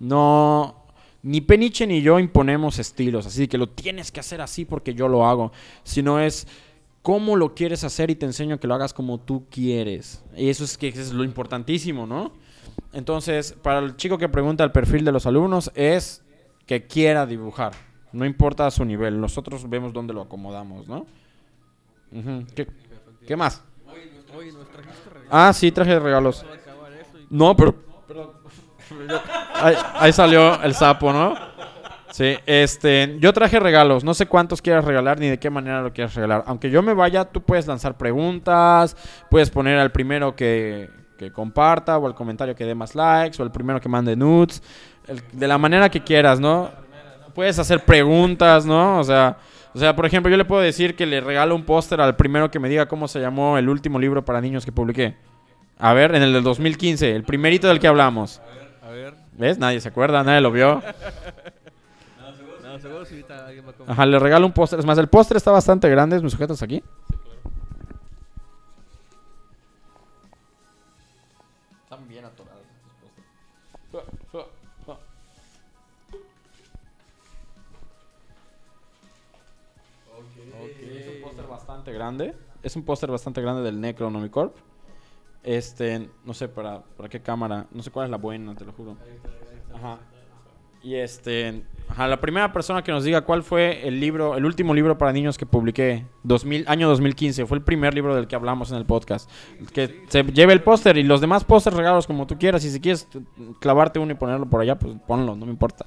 No, ni Peniche ni yo imponemos estilos, así que lo tienes que hacer así porque yo lo hago, sino es cómo lo quieres hacer y te enseño que lo hagas como tú quieres. Y eso es que es lo importantísimo, ¿no? Entonces, para el chico que pregunta el perfil de los alumnos es que quiera dibujar. No importa su nivel. Nosotros vemos dónde lo acomodamos, ¿no? ¿Qué, más? Ah, sí, traje regalos. No, pero... Ahí, salió el sapo, ¿no? Sí, este, yo traje regalos, no sé cuántos quieras regalar ni de qué manera lo quieras regalar. Aunque yo me vaya, tú puedes lanzar preguntas, puedes poner al primero que, que comparta, o el comentario que dé más likes, o el primero que mande nudes, de la manera que quieras, ¿no? Puedes hacer preguntas, ¿no? O sea, o sea, por ejemplo, yo le puedo decir que le regalo un póster al primero que me diga cómo se llamó el último libro para niños que publiqué. A ver, en el del 2015, el primerito del que hablamos. ¿Ves? Nadie se acuerda, nadie lo vio. Ajá, le regalo un póster. Es más, el póster está bastante grande. ¿Me sujetas aquí? grande. Es un póster bastante grande del Necronomicorp. Este, no sé para, para qué cámara, no sé cuál es la buena, te lo juro. Ajá. Y este, ajá, la primera persona que nos diga cuál fue el libro, el último libro para niños que publiqué, 2000, año 2015, fue el primer libro del que hablamos en el podcast. Que se lleve el póster y los demás pósters regalos como tú quieras. Y si quieres clavarte uno y ponerlo por allá, pues ponlo, no me importa.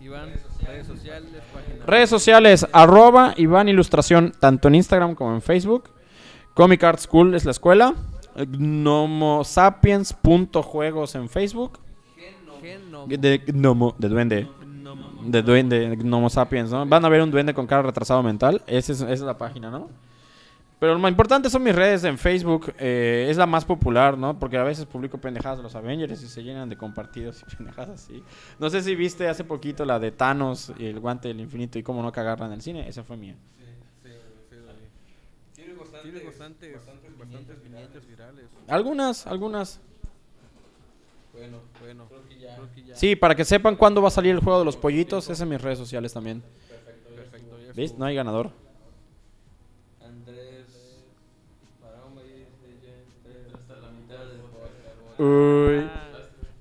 Iván, redes sociales, Redes sociales, arroba Iván Ilustración, tanto en Instagram como en Facebook. Comic Art School es la escuela. Gnomosapiens.juegos en Facebook. De, gnomo, de duende. De duende, Gnomosapiens, ¿no? Van a ver un duende con cara retrasado mental. Esa es, esa es la página, ¿no? Pero lo más importante son mis redes en Facebook. Eh, es la más popular, ¿no? Porque a veces publico pendejadas de los Avengers y se llenan de compartidos y [laughs] pendejadas así. No sé si viste hace poquito la de Thanos y el guante del infinito y cómo no cagarla en el cine. Esa fue mía. Sí, sí, sí. Tiene bastante, bastantes viñetas virales. Algunas, algunas. Bueno, bueno. Sí, para que sepan cuándo va a salir el juego de los pollitos, esas en mis redes sociales también. Perfecto. Perfecto. ¿Viste? No hay ganador. Uy.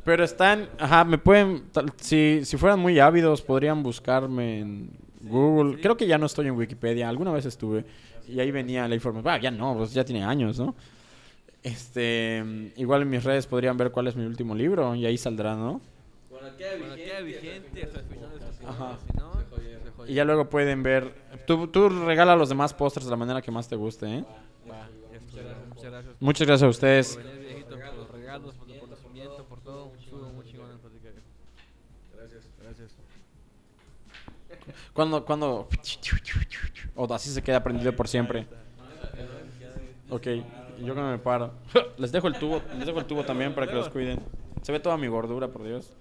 Pero están, ajá, me pueden, si, si fueran muy ávidos, podrían buscarme en, Google. Creo que ya no estoy en Wikipedia. Alguna vez estuve. Y ahí venía la información. Ah, ya no, pues ya tiene años, ¿no? Este, igual en mis redes podrían ver cuál es mi último libro y ahí saldrá, ¿no? Bueno, queda vigente hasta el final de Ajá. Y ya luego pueden ver. Tú, tú regala los demás pósters de la manera que más te guste, ¿eh? Va, muchas gracias. Muchas gracias, muchas gracias a ustedes. Por venir, viejito, por los regalos, por tu conocimiento, por todo. Estuvo muy chingón Gracias, gracias. Cuando, cuando. O así se queda prendido por siempre. Ok, yo que me paro. [laughs] Les dejo el tubo, les dejo el tubo también para que los cuiden. Se ve toda mi gordura, por Dios.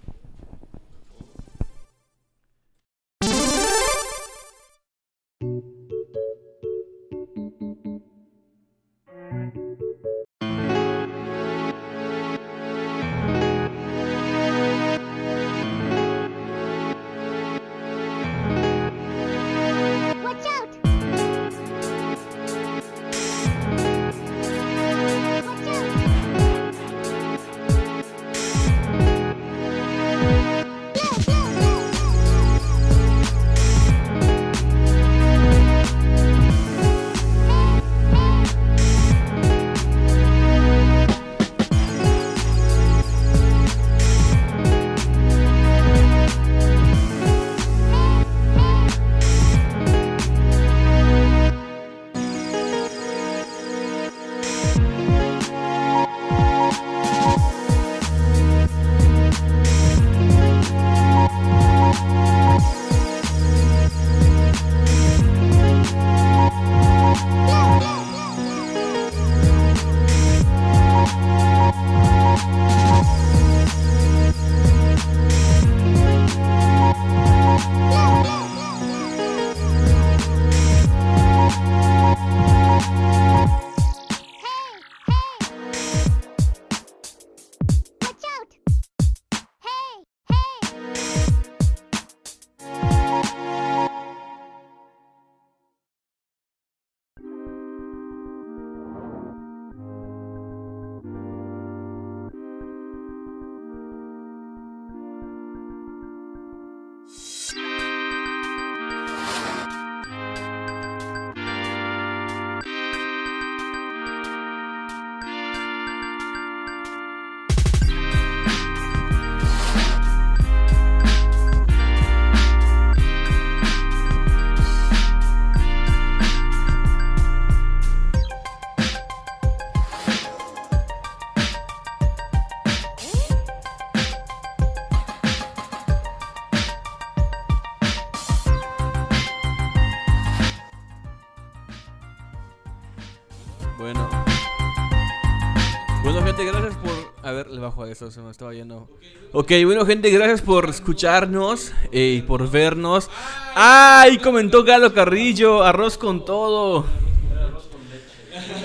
Bajo eso, se me estaba yendo. Ok, bueno, gente, gracias por escucharnos eh, y por vernos. ¡Ay! Comentó Galo Carrillo, arroz con todo.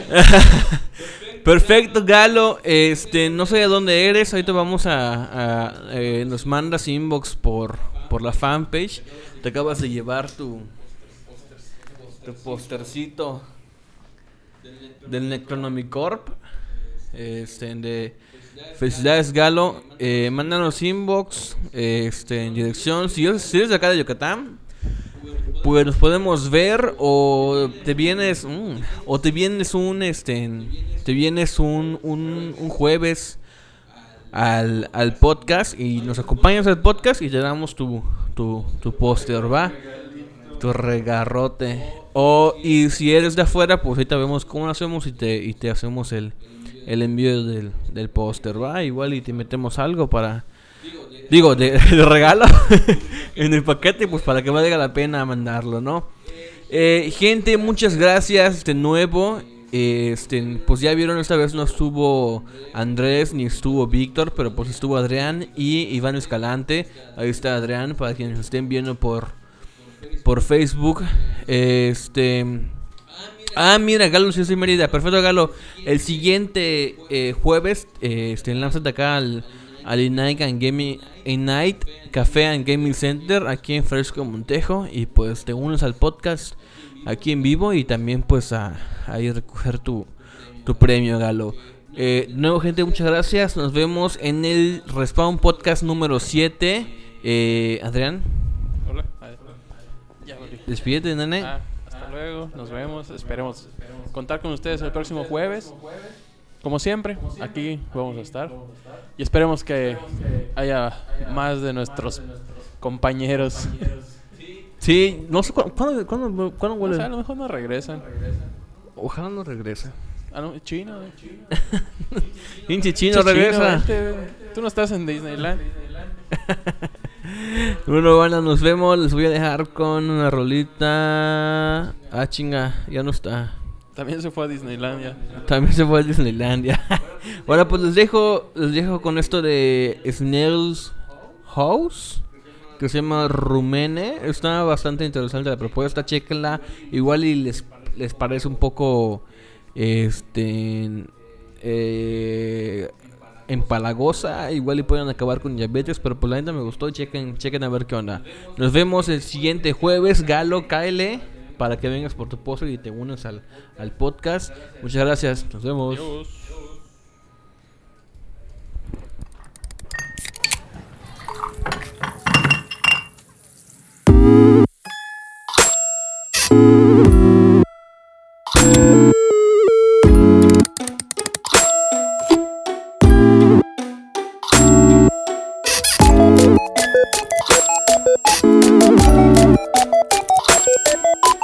[laughs] Perfecto, Galo. Este, no sé de dónde eres. Ahorita vamos a. Eh, nos mandas inbox por, por la fanpage. Te acabas de llevar tu. Tu postercito del Necronomicorp. Este, de Felicidades, Galo. Eh, mándanos inbox este, en dirección. Si, eres de acá de Yucatán, pues nos podemos ver o te vienes mm, o te vienes un este te vienes un, un, jueves al, al, podcast y nos acompañas al podcast y te damos tu, tu, tu póster, ¿va? Tu regarrote. O y si eres de afuera, pues ahorita vemos cómo hacemos y te, y te hacemos el, el envío del, del póster, va, igual y te metemos algo para, digo, de, [laughs] regalo [laughs] en el paquete, pues para que valga la pena mandarlo, ¿no? Eh, gente, muchas gracias de nuevo. Este, pues ya vieron, esta vez no estuvo Andrés ni estuvo Víctor, pero pues estuvo Adrián y Iván Escalante. Ahí está Adrián para quienes estén viendo por, por Facebook. Este. Ah, mira, Galo, sí, soy Mérida. Perfecto, Galo. El siguiente eh, jueves, eh, este, lánzate acá al, al and Gaming, Night Café and Gaming Center, aquí en Fresco Montejo. Y pues te unes al podcast aquí en vivo y también pues a, a ir a recoger tu, tu premio, Galo. Eh, nuevo, gente, muchas gracias. Nos vemos en el Respawn Podcast número 7. Eh, Adrián. Hola. Despídete, nene. Ah, hasta luego, nos vemos. Esperemos contar con ustedes el próximo jueves. Como siempre, aquí vamos a estar. Y esperemos que haya más de nuestros compañeros. Sí, no sé cuándo, cuándo, cuándo, cuándo O sea, a lo mejor no regresan. Ojalá no regrese. Ah, no, chino. [laughs] Pinche chino regresa. Tú no estás en Disneyland. [laughs] bueno, bueno, nos vemos. Les voy a dejar con una rolita. Ah, chinga, ya no está. También se fue a Disneylandia. También se fue a Disneylandia. bueno, pues les dejo, les dejo con esto de Snails House, que se llama Rumene. Está bastante interesante la propuesta, chequenla. Igual y les, les parece un poco este eh, empalagosa, igual y pueden acabar con diabetes, pero por pues la neta me gustó, chequen, chequen a ver qué onda. Nos vemos el siguiente jueves, Galo, cáele para que vengas por tu pozo y te unas al, al podcast. Muchas gracias, nos vemos. Adiós. you